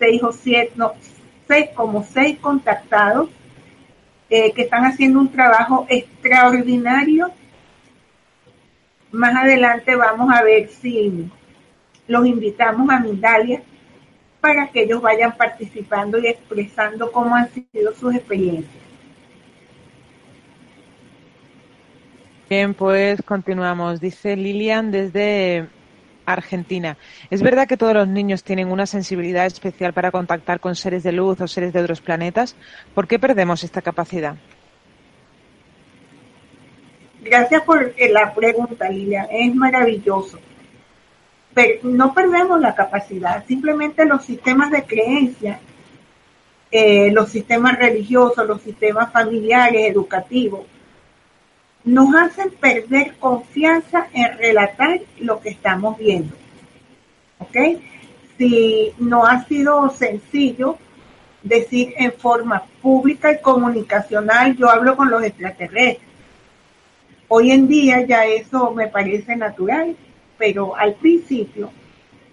Speaker 2: seis o siete, no, seis, como seis contactados eh, que están haciendo un trabajo extraordinario más adelante vamos a ver si los invitamos a Mindalia para que ellos vayan participando y expresando cómo han sido sus experiencias.
Speaker 1: Bien, pues continuamos. Dice Lilian desde Argentina. ¿Es verdad que todos los niños tienen una sensibilidad especial para contactar con seres de luz o seres de otros planetas? ¿Por qué perdemos esta capacidad?
Speaker 2: Gracias por la pregunta, Lilia. Es maravilloso. No perdemos la capacidad, simplemente los sistemas de creencia, eh, los sistemas religiosos, los sistemas familiares, educativos, nos hacen perder confianza en relatar lo que estamos viendo. ¿Ok? Si no ha sido sencillo decir en forma pública y comunicacional, yo hablo con los extraterrestres Hoy en día ya eso me parece natural, pero al principio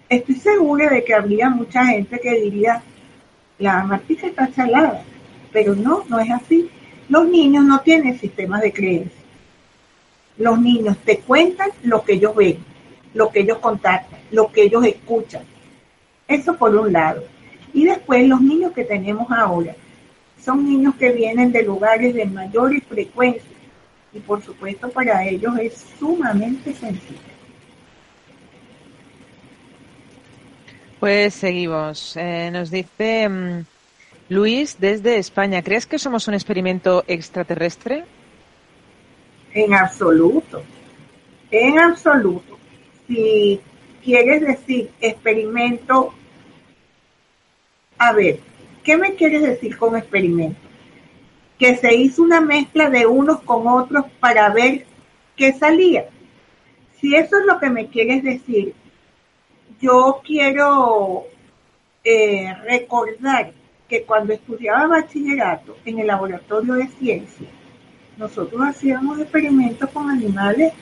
Speaker 2: estoy segura de que habría mucha gente que diría, la Martica está chalada, pero no, no es así. Los niños no tienen sistemas de creencia. Los niños te cuentan lo que ellos ven, lo que ellos contactan, lo que ellos escuchan. Eso por un lado. Y después los niños que tenemos ahora son niños que vienen de lugares de mayor frecuencia y por supuesto para ellos es sumamente sencillo.
Speaker 1: Pues seguimos. Eh, nos dice mm, Luis desde España, ¿crees que somos un experimento extraterrestre?
Speaker 2: En absoluto, en absoluto. Si quieres decir experimento, a ver, ¿qué me quieres decir con experimento? que se hizo una mezcla de unos con otros para ver qué salía. Si eso es lo que me quieres decir, yo quiero eh, recordar que cuando estudiaba bachillerato en el laboratorio de ciencia, nosotros hacíamos experimentos con animales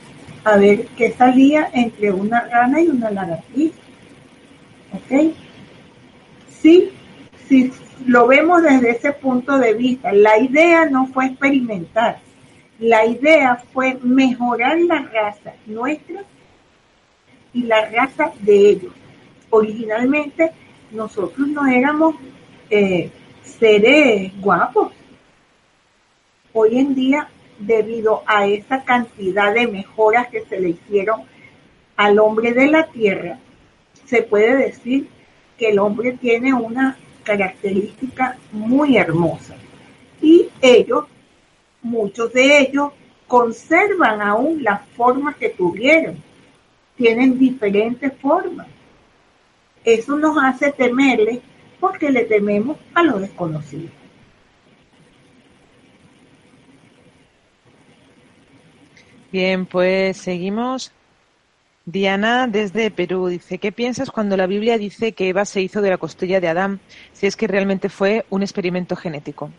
Speaker 2: a ver qué salía entre una rana y una lagartija. ¿Ok? Sí, sí, lo vemos desde ese punto de vista. La idea no fue experimentar, la idea fue mejorar la raza nuestra y la raza de ellos. Originalmente nosotros no éramos eh, seres guapos. Hoy en día, debido a esa cantidad de mejoras que se le hicieron al hombre de la tierra, se puede decir que el hombre tiene una característica muy hermosa. Y ellos, muchos de ellos, conservan aún la forma que tuvieron. Tienen diferentes formas. Eso nos hace temerle porque le tememos a lo desconocido.
Speaker 1: Bien, pues seguimos Diana desde Perú dice, ¿qué piensas cuando la Biblia dice que Eva se hizo de la costilla de Adán, si es que realmente fue un experimento genético?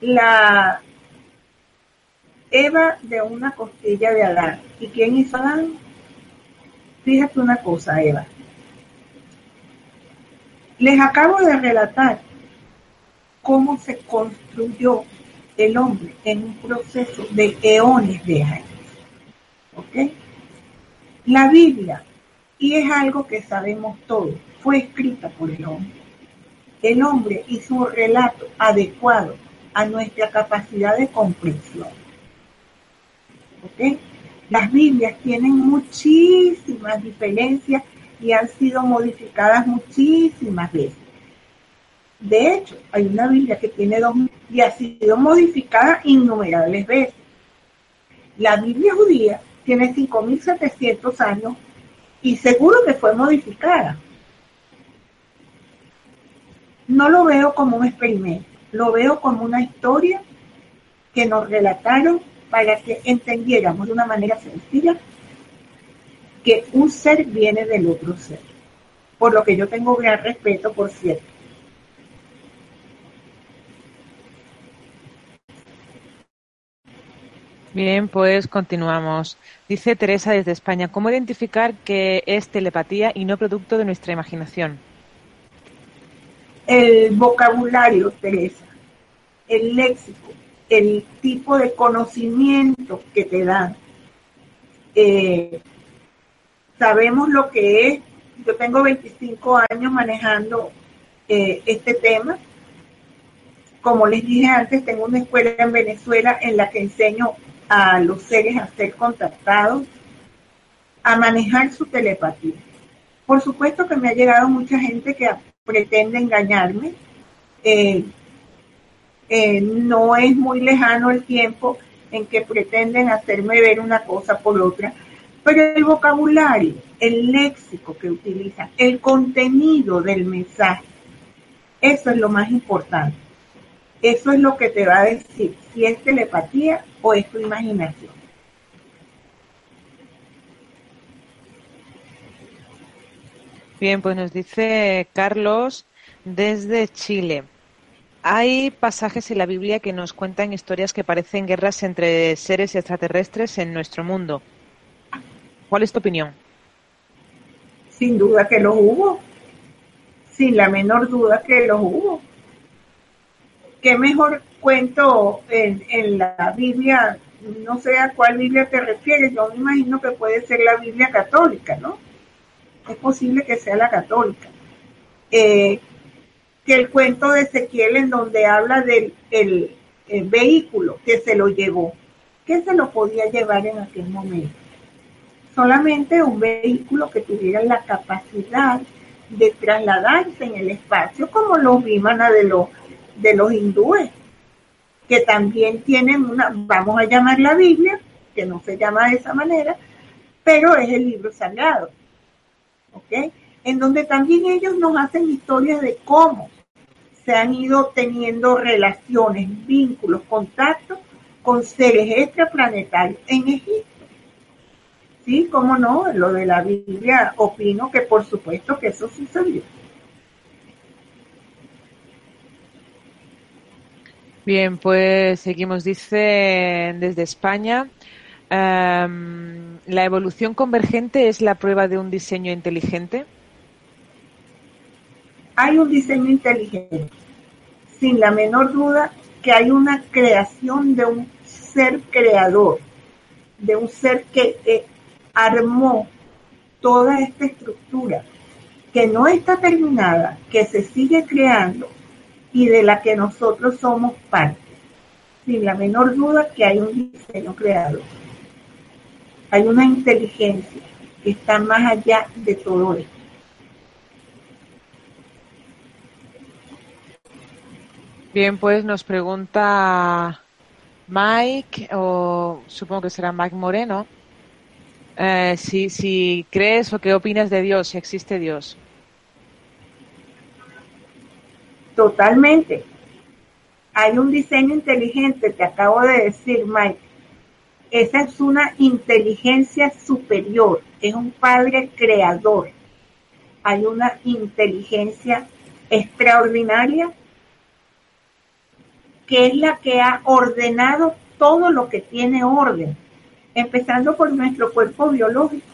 Speaker 2: La Eva de una costilla de Adán. ¿Y quién hizo Adán? Fíjate una cosa, Eva. Les acabo de relatar cómo se construyó el hombre en un proceso de eones de años. ¿Ok? La Biblia, y es algo que sabemos todos, fue escrita por el hombre. El hombre hizo un relato adecuado a nuestra capacidad de comprensión. ¿Ok? Las Biblias tienen muchísimas diferencias y han sido modificadas muchísimas veces. De hecho, hay una Biblia que tiene dos y ha sido modificada innumerables veces. La Biblia judía tiene 5.700 años y seguro que fue modificada. No lo veo como un experimento, lo veo como una historia que nos relataron para que entendiéramos de una manera sencilla que un ser viene del otro ser. Por lo que yo tengo gran respeto, por cierto.
Speaker 1: Bien, pues continuamos. Dice Teresa desde España, ¿cómo identificar que es telepatía y no producto de nuestra imaginación?
Speaker 2: El vocabulario, Teresa, el léxico, el tipo de conocimiento que te dan. Eh, sabemos lo que es. Yo tengo 25 años manejando eh, este tema. Como les dije antes, tengo una escuela en Venezuela en la que enseño a los seres a ser contactados, a manejar su telepatía. Por supuesto que me ha llegado mucha gente que pretende engañarme. Eh, eh, no es muy lejano el tiempo en que pretenden hacerme ver una cosa por otra, pero el vocabulario, el léxico que utilizan, el contenido del mensaje, eso es lo más importante. Eso es lo que te va a decir si es telepatía o es tu imaginación.
Speaker 1: Bien, pues nos dice Carlos desde Chile. Hay pasajes en la Biblia que nos cuentan historias que parecen guerras entre seres extraterrestres en nuestro mundo. ¿Cuál es tu opinión?
Speaker 2: Sin duda que los hubo. Sin la menor duda que los hubo qué mejor cuento en, la Biblia, no sé a cuál Biblia te refieres, yo me imagino que puede ser la Biblia católica, ¿no? Es posible que sea la católica. Eh, que el cuento de Ezequiel en donde habla del el, vehículo que se lo llevó, ¿qué se lo podía llevar en aquel momento? Solamente un vehículo que tuviera la capacidad de trasladarse en el espacio, como los Vimana de los de los hindúes, que también tienen una, vamos a llamar la Biblia, que no se llama de esa manera, pero es el libro sagrado, ¿ok? En donde también ellos nos hacen historias de cómo se han ido teniendo relaciones, vínculos, contactos con seres extraplanetarios en Egipto. Sí, cómo no, lo de la Biblia opino que por supuesto que eso sucedió.
Speaker 1: Bien, pues seguimos. Dice desde España, em, ¿la evolución convergente es la prueba de un diseño inteligente?
Speaker 2: Hay un diseño inteligente, sin la menor duda que hay una creación de un ser creador, de un ser que eh, armó toda esta estructura, que no está terminada, que se sigue creando y de la que nosotros somos parte, sin la menor duda que hay un diseño creado. Hay una inteligencia que está más allá de todo esto.
Speaker 1: Bien, pues nos pregunta Mike, o supongo que será Mike Moreno, eh, si, si crees o qué opinas de Dios, si existe Dios.
Speaker 2: Totalmente. Hay un diseño inteligente, te acabo de decir, Mike. Esa es una inteligencia superior, es un padre creador. Hay una inteligencia extraordinaria que es la que ha ordenado todo lo que tiene orden, empezando por nuestro cuerpo biológico.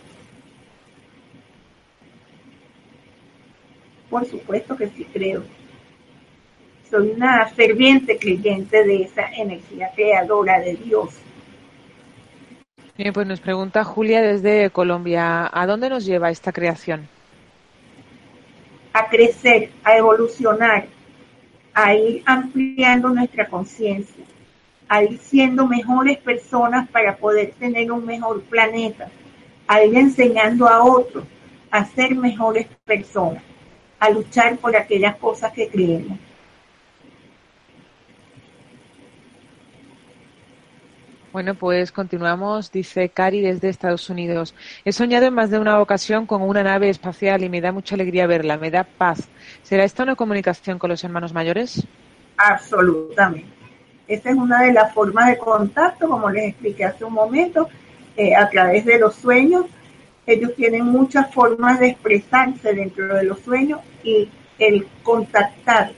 Speaker 2: Por supuesto que sí creo soy una ferviente creyente de esa energía creadora de Dios.
Speaker 1: Bien, pues nos pregunta Julia desde Colombia, ¿a dónde nos lleva esta creación?
Speaker 2: A crecer, a evolucionar, a ir ampliando nuestra conciencia, a ir siendo mejores personas para poder tener un mejor planeta, a ir enseñando a otros a ser mejores personas, a luchar por aquellas cosas que creemos.
Speaker 1: Bueno, pues continuamos, dice Cari desde Estados Unidos. He soñado en más de una ocasión con una nave espacial y me da mucha alegría verla, me da paz. ¿Será esta una comunicación con los hermanos mayores?
Speaker 2: Absolutamente. Esta es una de las formas de contacto, como les expliqué hace un momento, eh, a través de los sueños. Ellos tienen muchas formas de expresarse dentro de los sueños y el contactar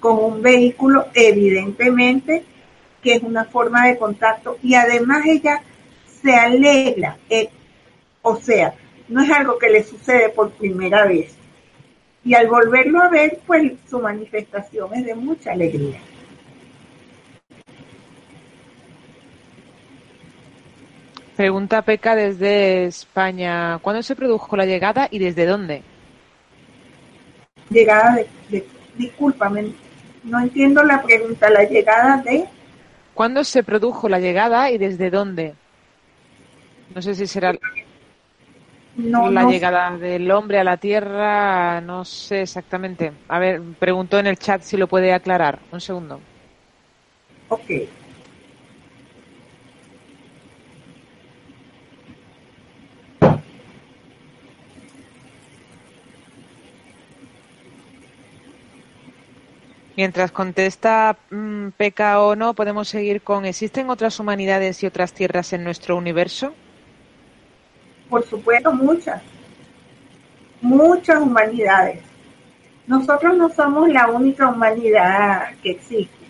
Speaker 2: con un vehículo evidentemente que es una forma de contacto y además ella se alegra, eh, o sea, no es algo que le sucede por primera vez. Y al volverlo a ver, pues su manifestación es de mucha alegría.
Speaker 1: Pregunta Peca desde España. ¿Cuándo se produjo la llegada y desde dónde?
Speaker 2: Llegada de, de discúlpame, no entiendo la pregunta. La llegada de
Speaker 1: ¿Cuándo se produjo la llegada y desde dónde? No sé si será la llegada del hombre a la Tierra, no sé exactamente. A ver, preguntó en el chat si lo puede aclarar. Un segundo.
Speaker 2: Ok.
Speaker 1: Mientras contesta mm, peca o no, podemos seguir con ¿existen otras humanidades y otras tierras en nuestro universo?
Speaker 2: Por supuesto, muchas. Muchas humanidades. Nosotros no somos la única humanidad que existe.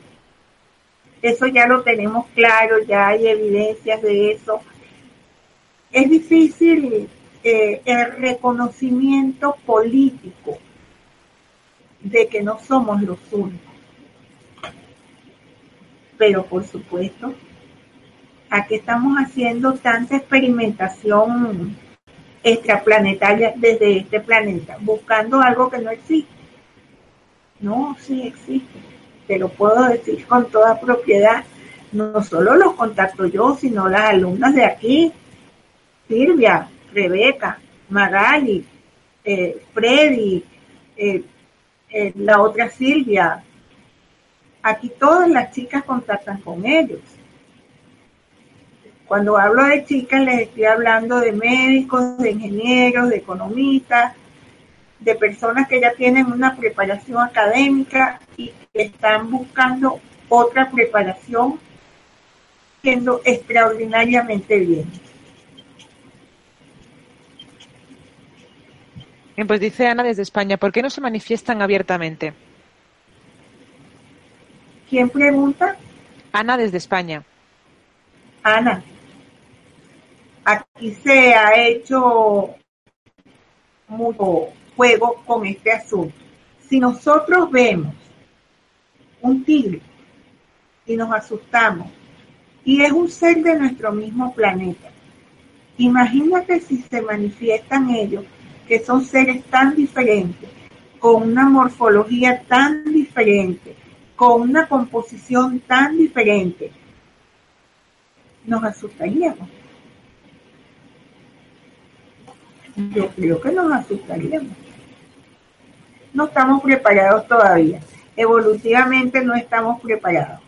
Speaker 2: Eso ya lo tenemos claro, ya hay evidencias de eso. Es difícil eh, el reconocimiento político de que no somos los únicos. Pero por supuesto, aquí estamos haciendo tanta experimentación extraplanetaria desde este planeta, buscando algo que no existe. No, sí existe. Te lo puedo decir con toda propiedad. No solo los contacto yo, sino las alumnas de aquí, Silvia, Rebeca, Magali, eh, Freddy, eh, eh, la otra Silvia. Aquí todas las chicas contactan con ellos. Cuando hablo de chicas les estoy hablando de médicos, de ingenieros, de economistas, de personas que ya tienen una preparación académica y están buscando otra preparación siendo extraordinariamente bien.
Speaker 1: Pues dice Ana desde España, ¿por qué no se manifiestan abiertamente?
Speaker 2: ¿Quién pregunta?
Speaker 1: Ana desde España.
Speaker 2: Ana, aquí se ha hecho mucho juego con este asunto. Si nosotros vemos un tigre y nos asustamos y es un ser de nuestro mismo planeta, imagínate si se manifiestan ellos que son seres tan diferentes, con una morfología tan diferente, con una composición tan diferente, nos asustaríamos. Yo creo que nos asustaríamos. No estamos preparados todavía. Evolutivamente no estamos preparados.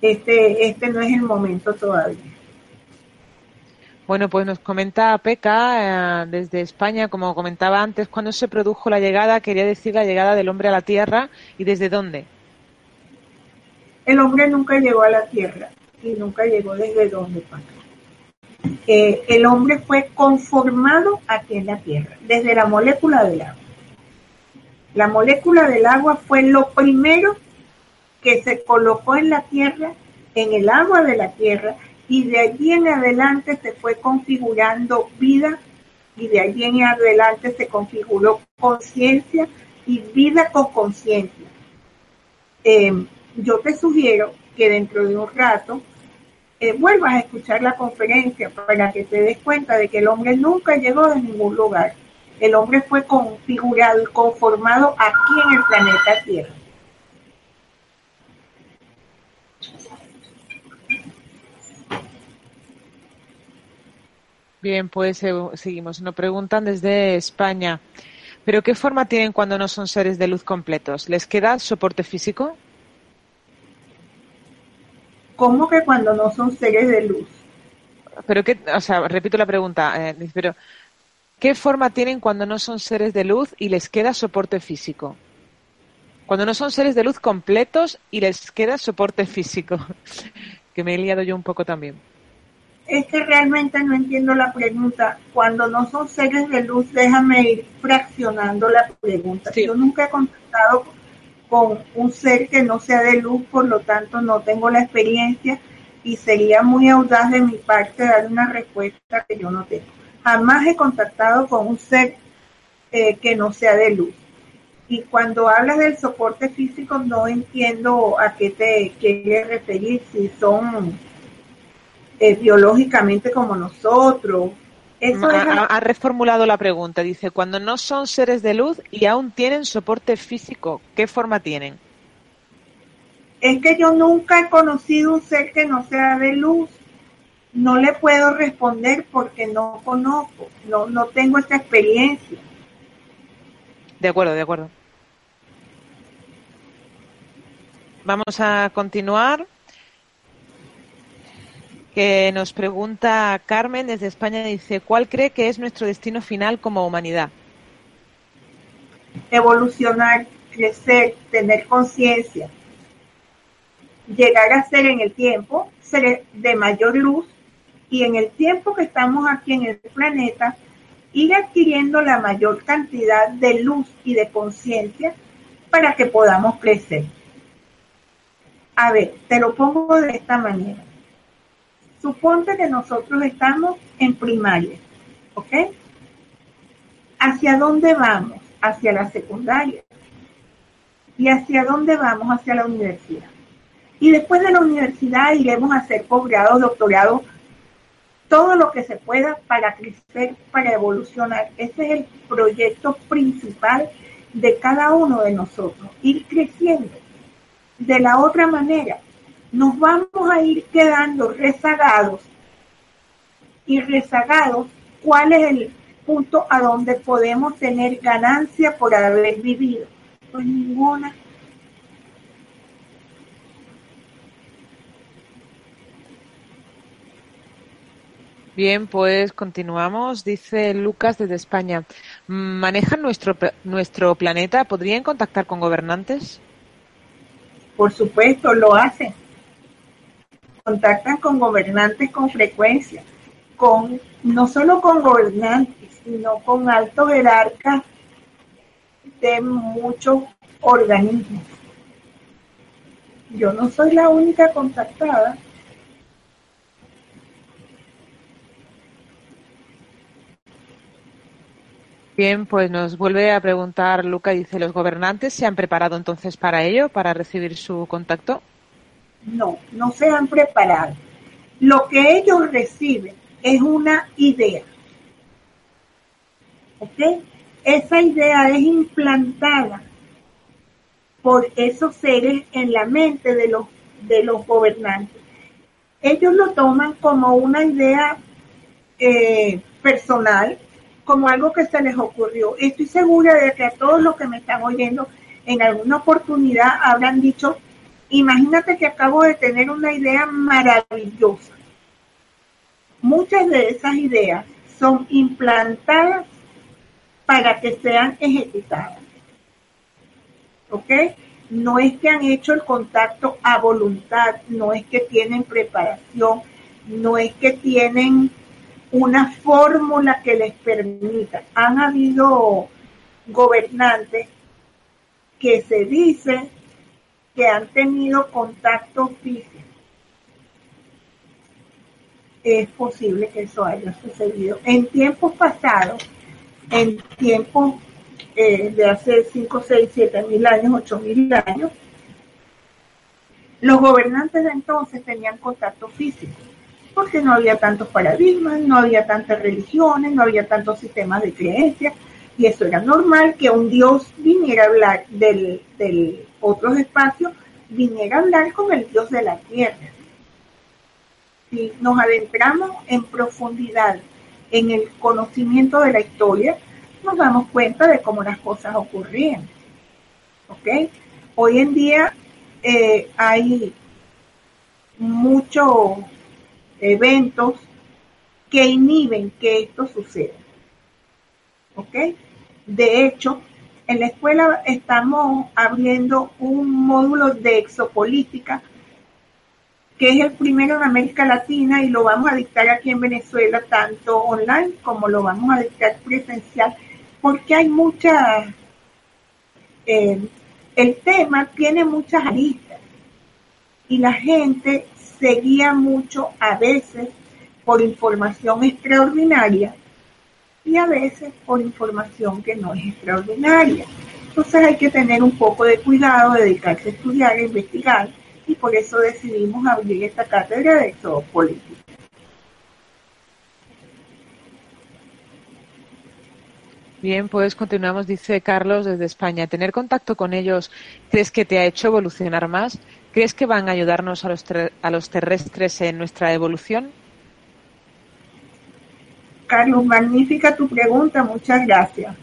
Speaker 2: Este, este no es el momento todavía.
Speaker 1: Bueno, pues nos comenta Peca eh, desde España, como comentaba antes, cuando se produjo la llegada, quería decir la llegada del hombre a la Tierra y desde dónde.
Speaker 2: El hombre nunca llegó a la Tierra y nunca llegó desde dónde, eh, el hombre fue conformado aquí en la Tierra, desde la molécula del agua. La molécula del agua fue lo primero que se colocó en la Tierra, en el agua de la Tierra, y de allí en adelante se fue configurando vida y de allí en adelante se configuró conciencia y vida con conciencia. Eh, yo te sugiero que dentro de un rato eh, vuelvas a escuchar la conferencia para que te des cuenta de que el hombre nunca llegó de ningún lugar. El hombre fue configurado y conformado aquí en el planeta Tierra.
Speaker 1: Bien, pues eh, seguimos. Nos preguntan desde España. ¿Pero qué forma tienen cuando no son seres de luz completos? ¿Les queda soporte físico?
Speaker 2: ¿Cómo que cuando no son seres de luz?
Speaker 1: Pero qué, o sea, repito la pregunta, eh, pero ¿qué forma tienen cuando no son seres de luz y les queda soporte físico? Cuando no son seres de luz completos y les queda soporte físico. que me he liado yo un poco también.
Speaker 2: Es que realmente no entiendo la pregunta. Cuando no son seres de luz, déjame ir fraccionando la pregunta. Yo nunca he contactado con un ser que no sea de luz, por lo tanto no tengo la experiencia y sería muy audaz de mi parte dar una respuesta que yo no tengo. Jamás he contactado con un ser eh, que no sea de luz. Y cuando hablas del soporte físico no entiendo a qué te quieres referir, si son eh, biológicamente como nosotros,
Speaker 1: ha, reformulado la pregunta. Dice, cuando no son seres de luz y aún tienen soporte físico, ¿qué forma tienen?
Speaker 2: Es que yo nunca he conocido un ser que no sea de luz. No le puedo responder porque no conozco, no, no tengo esta experiencia.
Speaker 1: De acuerdo, de acuerdo. Vamos a continuar que nos pregunta Carmen desde España, dice, ¿cuál cree que es nuestro destino final como humanidad?
Speaker 2: Evolucionar, crecer, tener conciencia, llegar a ser en el tiempo, ser de mayor luz y en el tiempo que estamos aquí en el planeta, ir adquiriendo la mayor cantidad de luz y de conciencia para que podamos crecer. A ver, te lo pongo de esta manera Suponte que nosotros estamos en primaria, ¿ok? ¿Hacia dónde vamos? Hacia la secundaria. ¿Y hacia dónde vamos? Hacia la universidad. Y después de la universidad iremos a hacer posgrados, doctorados, todo lo que se pueda para crecer, para evolucionar. Ese es el proyecto principal de cada uno de nosotros, ir creciendo. De la otra manera, nos vamos a ir quedando rezagados y rezagados cuál es el punto a donde podemos tener ganancia por haber vivido. Pues ninguna.
Speaker 1: Bien, pues continuamos. Dice Lucas desde España. ¿Manejan nuestro, nuestro planeta? ¿Podrían contactar con gobernantes?
Speaker 2: Por supuesto, lo hacen contactan con gobernantes con frecuencia, con no solo con gobernantes, sino con altos jerarcas de muchos organismos. Yo no soy la única contactada.
Speaker 1: Bien, pues nos vuelve a preguntar Luca, dice, ¿los gobernantes se han preparado entonces para ello, para recibir su contacto?
Speaker 2: No, no se han preparado. Lo que ellos reciben es una idea. ¿Ok? Esa idea es implantada por esos seres en la mente de los, de los gobernantes. Ellos lo toman como una idea eh, personal, como algo que se les ocurrió. Estoy segura de que a todos los que me están oyendo en alguna oportunidad habrán dicho, Imagínate que acabo de tener una idea maravillosa. Muchas de esas ideas son implantadas para que sean ejecutadas. ¿Ok? No es que han hecho el contacto a voluntad, no es que tienen preparación, no es que tienen una fórmula que les permita. Han habido gobernantes que se dicen que han tenido contacto físico. Es posible que eso haya sucedido. En tiempos pasados, en tiempos eh, de hace 5, 6, 7 mil años, 8 mil años, los gobernantes de entonces tenían contacto físico, porque no había tantos paradigmas, no había tantas religiones, no había tantos sistemas de creencias, y eso era normal que un dios viniera a hablar del, del otros espacios, viniera a hablar con el dios de la tierra. Si nos adentramos en profundidad en el conocimiento de la historia, nos damos cuenta de cómo las cosas ocurrían. ¿Ok? Hoy en día eh, hay muchos eventos que inhiben que esto suceda. ¿Ok? De hecho, en la escuela estamos abriendo un módulo de exopolítica que es el primero en América Latina y lo vamos a dictar aquí en Venezuela, tanto online como lo vamos a dictar presencial, porque hay muchas, eh, el tema tiene muchas aristas y la gente seguía mucho a veces por información extraordinaria y a veces por información que no es extraordinaria. Entonces hay que tener un poco de cuidado, dedicarse a estudiar, a investigar y por eso decidimos abrir esta cátedra de político.
Speaker 1: Bien, pues continuamos, dice Carlos desde España. ¿Tener contacto con ellos crees que te ha hecho evolucionar más? ¿Crees que van a ayudarnos a los, a los terrestres en nuestra evolución?
Speaker 2: Carlos, magnífica tu pregunta, muchas gracias.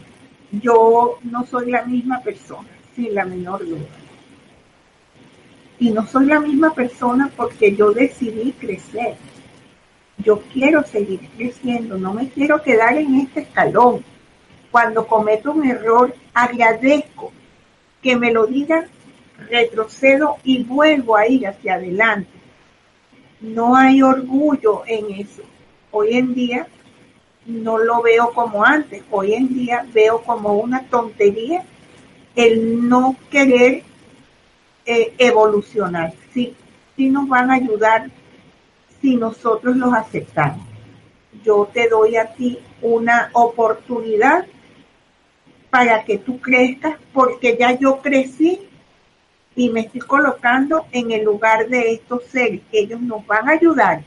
Speaker 2: Yo no soy la misma persona, sin la menor duda y no soy la misma persona porque yo decidí crecer. Yo quiero seguir creciendo, no me quiero quedar en este escalón. Cuando cometo un error, agradezco que me lo digan, retrocedo y vuelvo a ir hacia adelante. No hay orgullo en eso. Hoy en día no lo veo como antes. Hoy en día veo como una tontería el no querer eh, evolucionar, sí, sí nos van a ayudar si nosotros los aceptamos. Yo te doy a ti una oportunidad para que tú crezcas porque ya yo crecí y me estoy colocando en el lugar de estos seres. Ellos nos van a ayudar,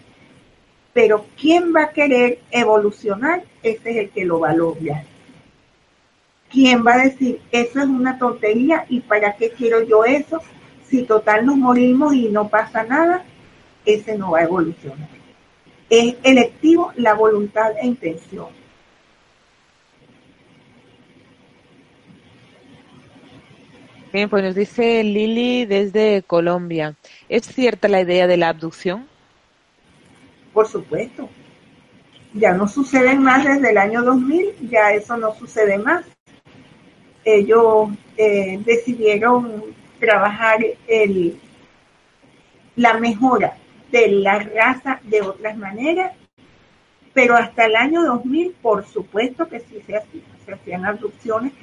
Speaker 2: pero ¿quién va a querer evolucionar? Ese es el que lo va a lograr. ¿Quién va a decir, eso es una tontería y para qué quiero yo eso? si total nos morimos y no pasa nada, ese no va a evolucionar. Es electivo la voluntad e intención.
Speaker 1: Bien, pues nos dice Lili desde Colombia. ¿Es cierta la idea de la abducción?
Speaker 2: Por supuesto. Ya no sucede más desde el año 2000, ya eso no sucede más. Ellos eh, decidieron trabajar el, la mejora de la raza de otras maneras, pero hasta el año 2000, por supuesto que sí se hacían, se hacían abducciones.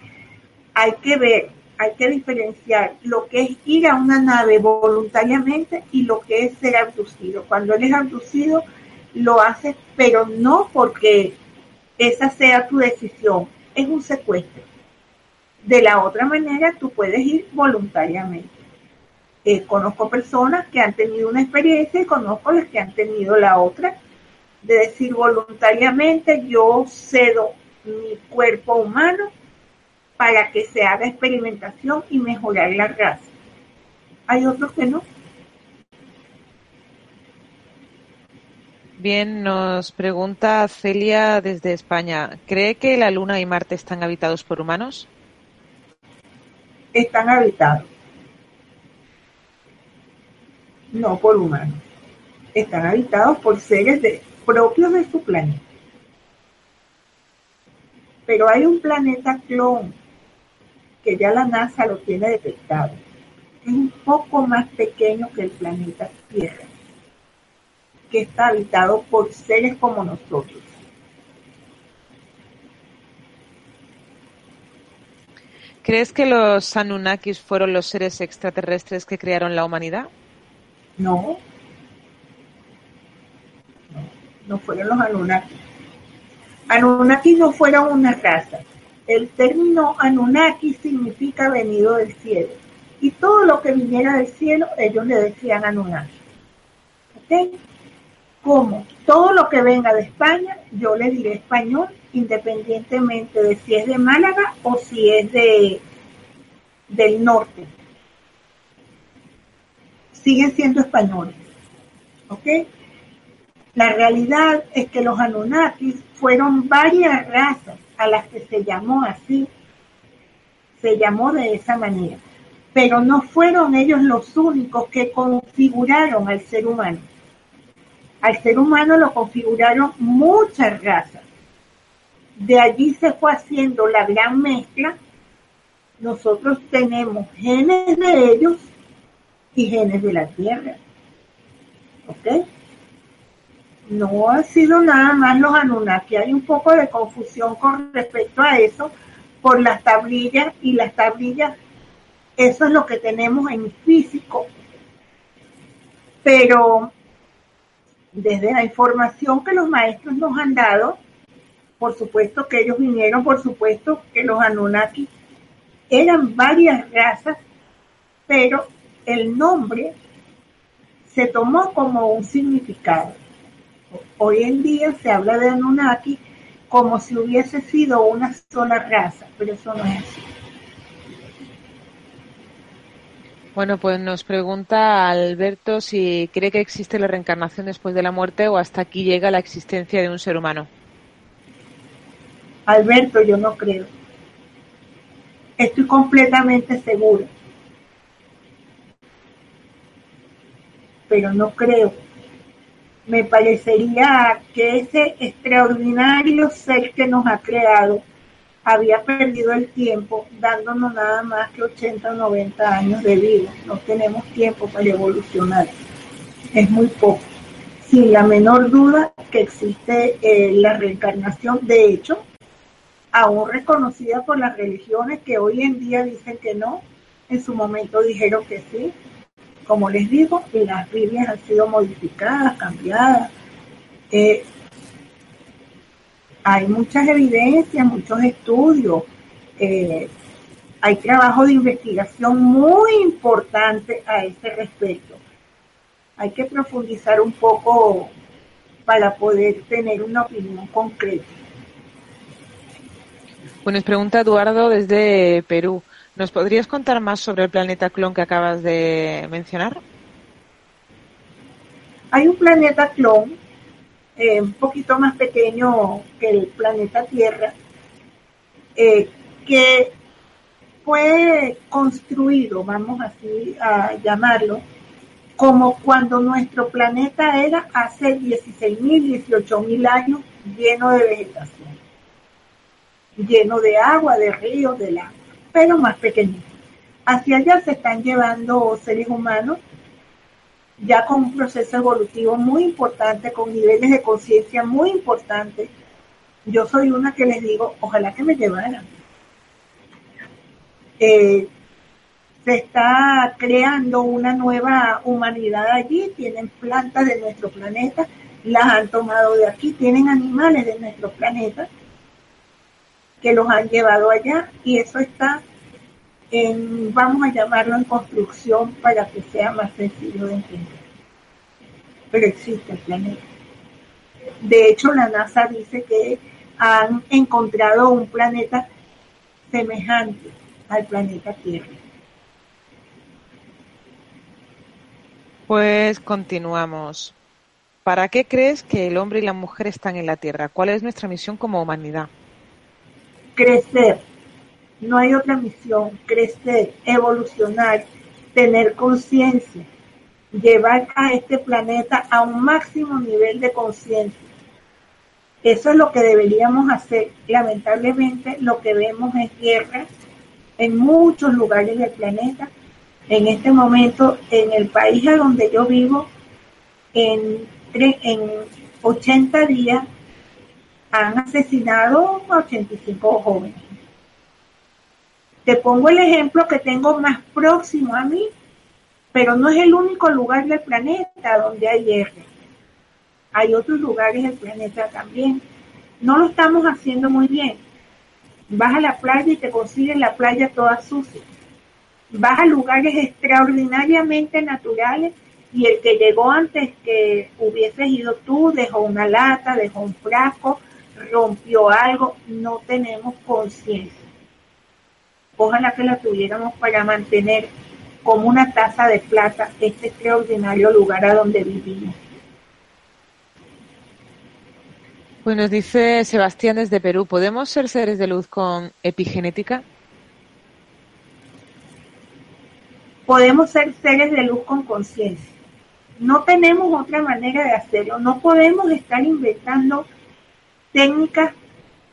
Speaker 2: Hay que ver, hay que diferenciar lo que es ir a una nave voluntariamente y lo que es ser abducido. Cuando eres abducido, lo haces, pero no porque esa sea tu decisión, es un secuestro de la otra manera, tú puedes ir voluntariamente. Eh, conozco personas que han tenido una experiencia y conozco las que han tenido la otra, de decir voluntariamente yo cedo mi cuerpo humano para que se haga experimentación y mejorar la raza. Hay otros que no.
Speaker 1: Bien, nos pregunta Celia desde España. ¿Cree que la Luna y Marte están habitados por humanos?
Speaker 2: están habitados. No por humanos. Están habitados por seres de, propios de su planeta. Pero hay un planeta clon que ya la NASA lo tiene detectado. Es un poco más pequeño que el planeta Tierra, que está habitado por seres como nosotros.
Speaker 1: ¿Crees que los Anunnakis fueron los seres extraterrestres que crearon la humanidad?
Speaker 2: No. No, fueron los Anunnakis. Anunnakis no fueron una raza. el término Anunnaki significa venido del cielo. Y todo lo que viniera del cielo, ellos le decían Anunnaki. ¿Ok? Como todo lo que venga de España, yo le diré español, independientemente de si es de Málaga o si es de del norte. Siguen siendo españoles. ¿Ok? La realidad es que los Anunnakis fueron varias razas a las que se llamó así, se llamó de esa manera, pero no fueron ellos los únicos que configuraron al ser humano. Al ser humano lo configuraron muchas razas. De allí se fue haciendo la gran mezcla. Nosotros tenemos genes de ellos y genes de la Tierra. ¿Ok? no ha sido nada más los Anunnaki. Hay un poco de confusión con respecto a eso por las tablillas y las tablillas, eso es lo que tenemos en físico. Pero desde la información que los maestros nos han dado, por supuesto que ellos vinieron, por supuesto que los Anunnaki eran varias razas, pero el nombre se tomó como un significado. Hoy en día se habla de Anunnaki como si hubiese sido una sola raza, pero eso no es así.
Speaker 1: Bueno, pues nos pregunta Alberto si cree que existe la reencarnación después de la muerte o hasta aquí llega la existencia de un ser humano.
Speaker 2: Alberto, yo no creo. Estoy completamente seguro. Pero no creo me parecería que ese extraordinario ser que nos ha creado había perdido el tiempo dándonos nada más que 80 o 90 años de vida. No tenemos tiempo para evolucionar. Es muy poco. Sin la menor duda que existe eh, la reencarnación, de hecho, aún reconocida por las religiones que hoy en día dicen que no, en su momento dijeron que sí, como les digo, las Biblias han sido modificadas, cambiadas. Eh, hay muchas evidencias, muchos estudios, eh, hay trabajo de investigación muy importante a ese respecto. Hay que profundizar un poco para poder tener una opinión concreta.
Speaker 1: Bueno, nos pregunta Eduardo desde Perú. ¿Nos podrías contar más sobre el planeta clon que acabas de mencionar?
Speaker 2: Hay un planeta clon eh, un poquito más pequeño que el planeta Tierra, eh, que fue construido, vamos así a llamarlo, como cuando nuestro planeta era hace 16.000, 18.000 años lleno de vegetación, lleno de agua, de ríos, de lago pero más pequeñitos. Hacia allá se están llevando seres humanos ya con un proceso evolutivo muy importante, con niveles de conciencia muy importantes. Yo soy una que les digo, ojalá que me llevaran. Eh, se está creando una nueva humanidad allí, tienen plantas de nuestro planeta, las han tomado de aquí, tienen animales de nuestro planeta que los han llevado allá y eso está en, vamos a llamarlo en construcción para que sea más sencillo de entender. Pero existe el planeta. De hecho, la NASA dice que han encontrado un planeta semejante al planeta Tierra.
Speaker 1: Pues continuamos. ¿Para qué crees que el hombre y la mujer están en la Tierra? ¿Cuál es nuestra misión como humanidad?
Speaker 2: crecer. No hay otra misión, crecer, evolucionar, tener conciencia, llevar a este planeta a un máximo nivel de conciencia. Eso es lo que deberíamos hacer. Lamentablemente lo que vemos es guerra en muchos lugares del planeta. En este momento, en el país a donde yo vivo, en, en 80 días han asesinado a 85 jóvenes. Te pongo el ejemplo que tengo más próximo a mí, pero no es el único lugar del planeta donde hay guerra. Hay otros lugares del planeta también. No lo estamos haciendo muy bien. Vas a la playa y te consigues la playa toda sucia. Vas a lugares extraordinariamente naturales y el que llegó antes que hubieses ido tú dejó una lata, dejó un frasco, rompió algo, no tenemos conciencia. Ojalá que la tuviéramos para mantener como una taza de plata este extraordinario lugar a donde vivimos.
Speaker 1: Pues nos dice Sebastián desde Perú, ¿podemos ser seres de luz con epigenética?
Speaker 2: Podemos ser seres de luz con conciencia. No tenemos otra manera de hacerlo. No podemos estar inventando técnicas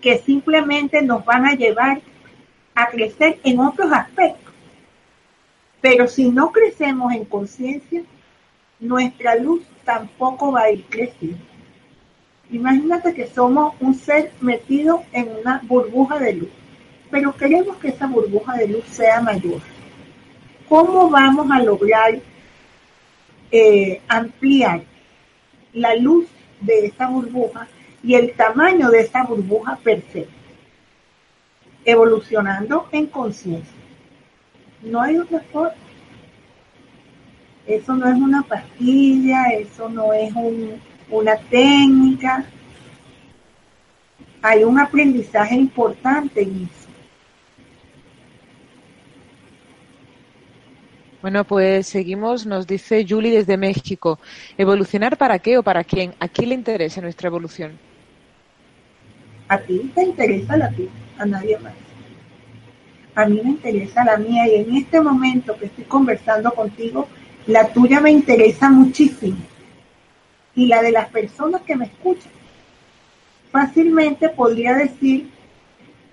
Speaker 2: que simplemente nos van a llevar a crecer en otros aspectos. Pero si no crecemos en conciencia, nuestra luz tampoco va a ir creciendo. Imagínate que somos un ser metido en una burbuja de luz, pero queremos que esa burbuja de luz sea mayor. ¿Cómo vamos a lograr eh, ampliar la luz de esa burbuja y el tamaño de esa burbuja per se? Evolucionando en conciencia. No hay otra forma. Eso no es una pastilla, eso no es un, una técnica. Hay un aprendizaje importante en eso.
Speaker 1: Bueno, pues seguimos, nos dice Julie desde México. ¿Evolucionar para qué o para quién? ¿A quién le interesa nuestra evolución?
Speaker 2: A ti te interesa la tuya, a nadie más. A mí me interesa la mía y en este momento que estoy conversando contigo, la tuya me interesa muchísimo y la de las personas que me escuchan. Fácilmente podría decir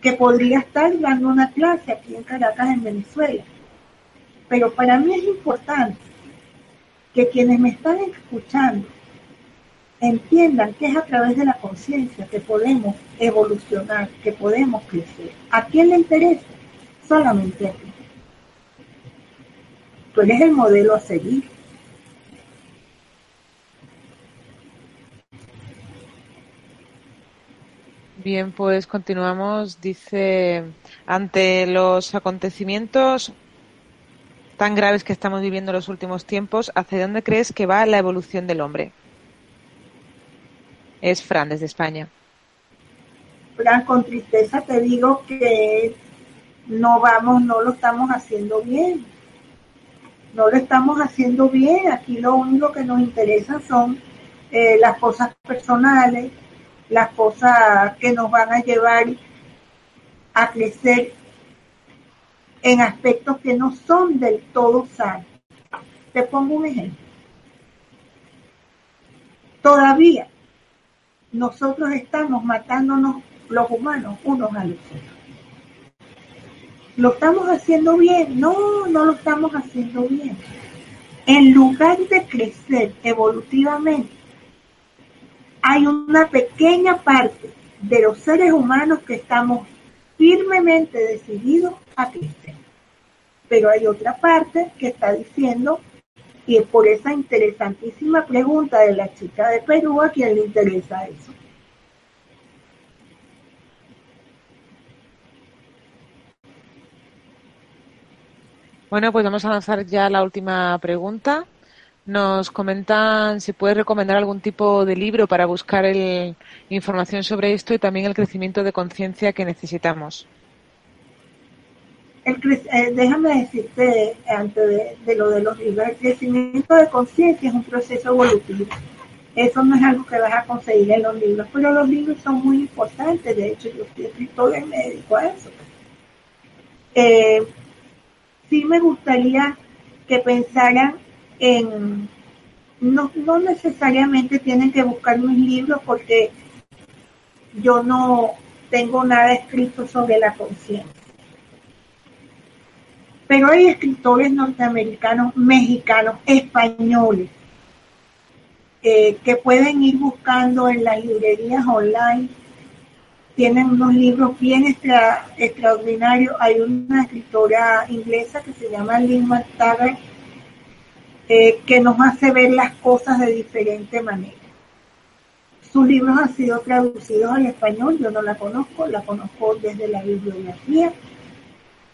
Speaker 2: que podría estar dando una clase aquí en Caracas, en Venezuela. Pero para mí es importante que quienes me están escuchando entiendan que es a través de la conciencia que podemos evolucionar, que podemos crecer. ¿A quién le interesa? Solamente a ti. Tú eres el modelo a seguir.
Speaker 1: Bien, pues continuamos. Dice, ante los acontecimientos tan graves que estamos viviendo en los últimos tiempos, ¿hacia dónde crees que va la evolución del hombre? Es Fran, desde España.
Speaker 2: Fran, con tristeza te digo que no vamos, no lo estamos haciendo bien. No lo estamos haciendo bien. Aquí lo único que nos interesa son eh, las cosas personales, las cosas que nos van a llevar a crecer en aspectos que no son del todo sanos. Te pongo un ejemplo. Todavía nosotros estamos matándonos los humanos unos a los otros. ¿Lo estamos haciendo bien? No, no lo estamos haciendo bien. En lugar de crecer evolutivamente, hay una pequeña parte de los seres humanos que estamos firmemente decididos a crecer. Pero hay otra parte que está diciendo, y por esa interesantísima pregunta de la chica de Perú, ¿a quién le interesa eso?
Speaker 1: Bueno, pues vamos a lanzar ya la última pregunta. Nos comentan si puede recomendar algún tipo de libro para buscar el, información sobre esto y también el crecimiento de conciencia que necesitamos.
Speaker 2: El, eh, déjame decirte antes de, lo de los libros, el crecimiento de conciencia es un proceso evolutivo. Eso no es algo que vas a conseguir en los libros, pero los libros son muy importantes. De hecho, yo escritor y me dedico a eso. Eh, sí me gustaría que pensaran en, no, no necesariamente tienen que buscar mis libros porque yo no tengo nada escrito sobre la conciencia. Pero hay escritores norteamericanos, mexicanos, españoles, eh, que pueden ir buscando en las librerías online. Tienen unos libros bien extraordinarios. Hay una escritora inglesa que se llama Lynn McTaggart, eh, que nos hace ver las cosas de diferente manera. Sus libros han sido traducidos al español, yo no la conozco, la conozco desde la bibliografía,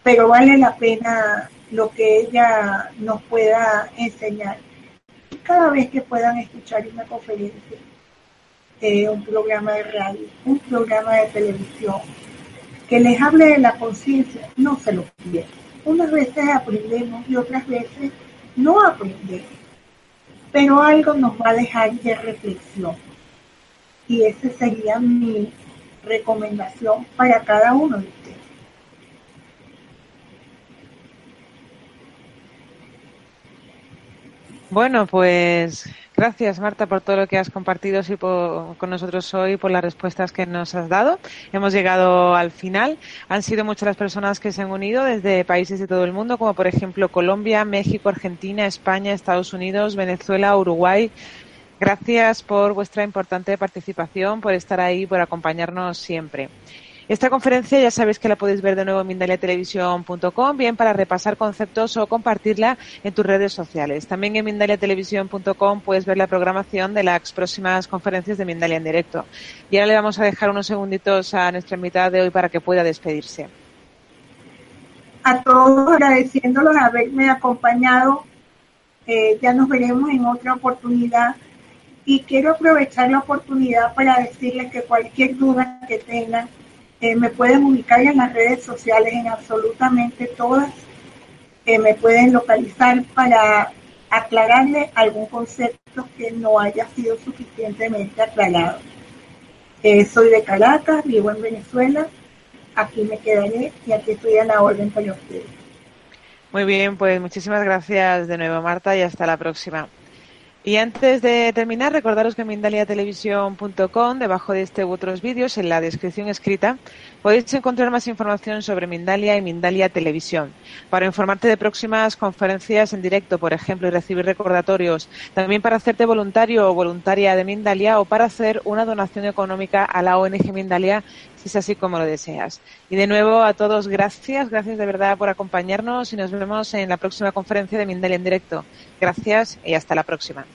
Speaker 2: pero vale la pena lo que ella nos pueda enseñar. Cada vez que puedan escuchar una conferencia, eh, un programa de radio, un programa de televisión, que les hable de la conciencia, no se lo pierdan. Unas veces aprendemos y otras veces no aprendemos, pero algo nos va a dejar de reflexión. Y esa sería mi recomendación para cada uno de ustedes.
Speaker 1: Bueno, pues gracias Marta por todo lo que has compartido con nosotros hoy, por las respuestas que nos has dado. Hemos llegado al final. Han sido muchas las personas que se han unido desde países de todo el mundo, como por ejemplo Colombia, México, Argentina, España, Estados Unidos, Venezuela, Uruguay. Gracias por vuestra importante participación, por estar ahí, por acompañarnos siempre. Esta conferencia ya sabéis que la podéis ver de nuevo en mindaliatelevisión.com, bien para repasar conceptos o compartirla en tus redes sociales. También en mindaliatelevisión.com puedes ver la programación de las próximas conferencias de Mindalia en directo. Y ahora le vamos a dejar unos segunditos a nuestra invitada de hoy para que pueda despedirse.
Speaker 2: A todos agradeciéndolos haberme acompañado. Eh, ya nos veremos en otra oportunidad y quiero aprovechar la oportunidad para decirles que cualquier duda que tengan eh, me pueden ubicar en las redes sociales, en absolutamente todas. Eh, me pueden localizar para aclararle algún concepto que no haya sido suficientemente aclarado. Eh, soy de Caracas, vivo en Venezuela, aquí me quedaré y aquí estoy a la orden para ustedes.
Speaker 1: Muy bien, pues muchísimas gracias de nuevo Marta y hasta la próxima. Y antes de terminar, recordaros que en mindaliatelevisión.com, debajo de este u otros vídeos, en la descripción escrita, podéis encontrar más información sobre Mindalia y Mindalia Televisión. Para informarte de próximas conferencias en directo, por ejemplo, y recibir recordatorios, también para hacerte voluntario o voluntaria de Mindalia o para hacer una donación económica a la ONG Mindalia, es así como lo deseas. Y de nuevo a todos, gracias, gracias de verdad por acompañarnos y nos vemos en la próxima conferencia de Mindalia en directo. Gracias y hasta la próxima.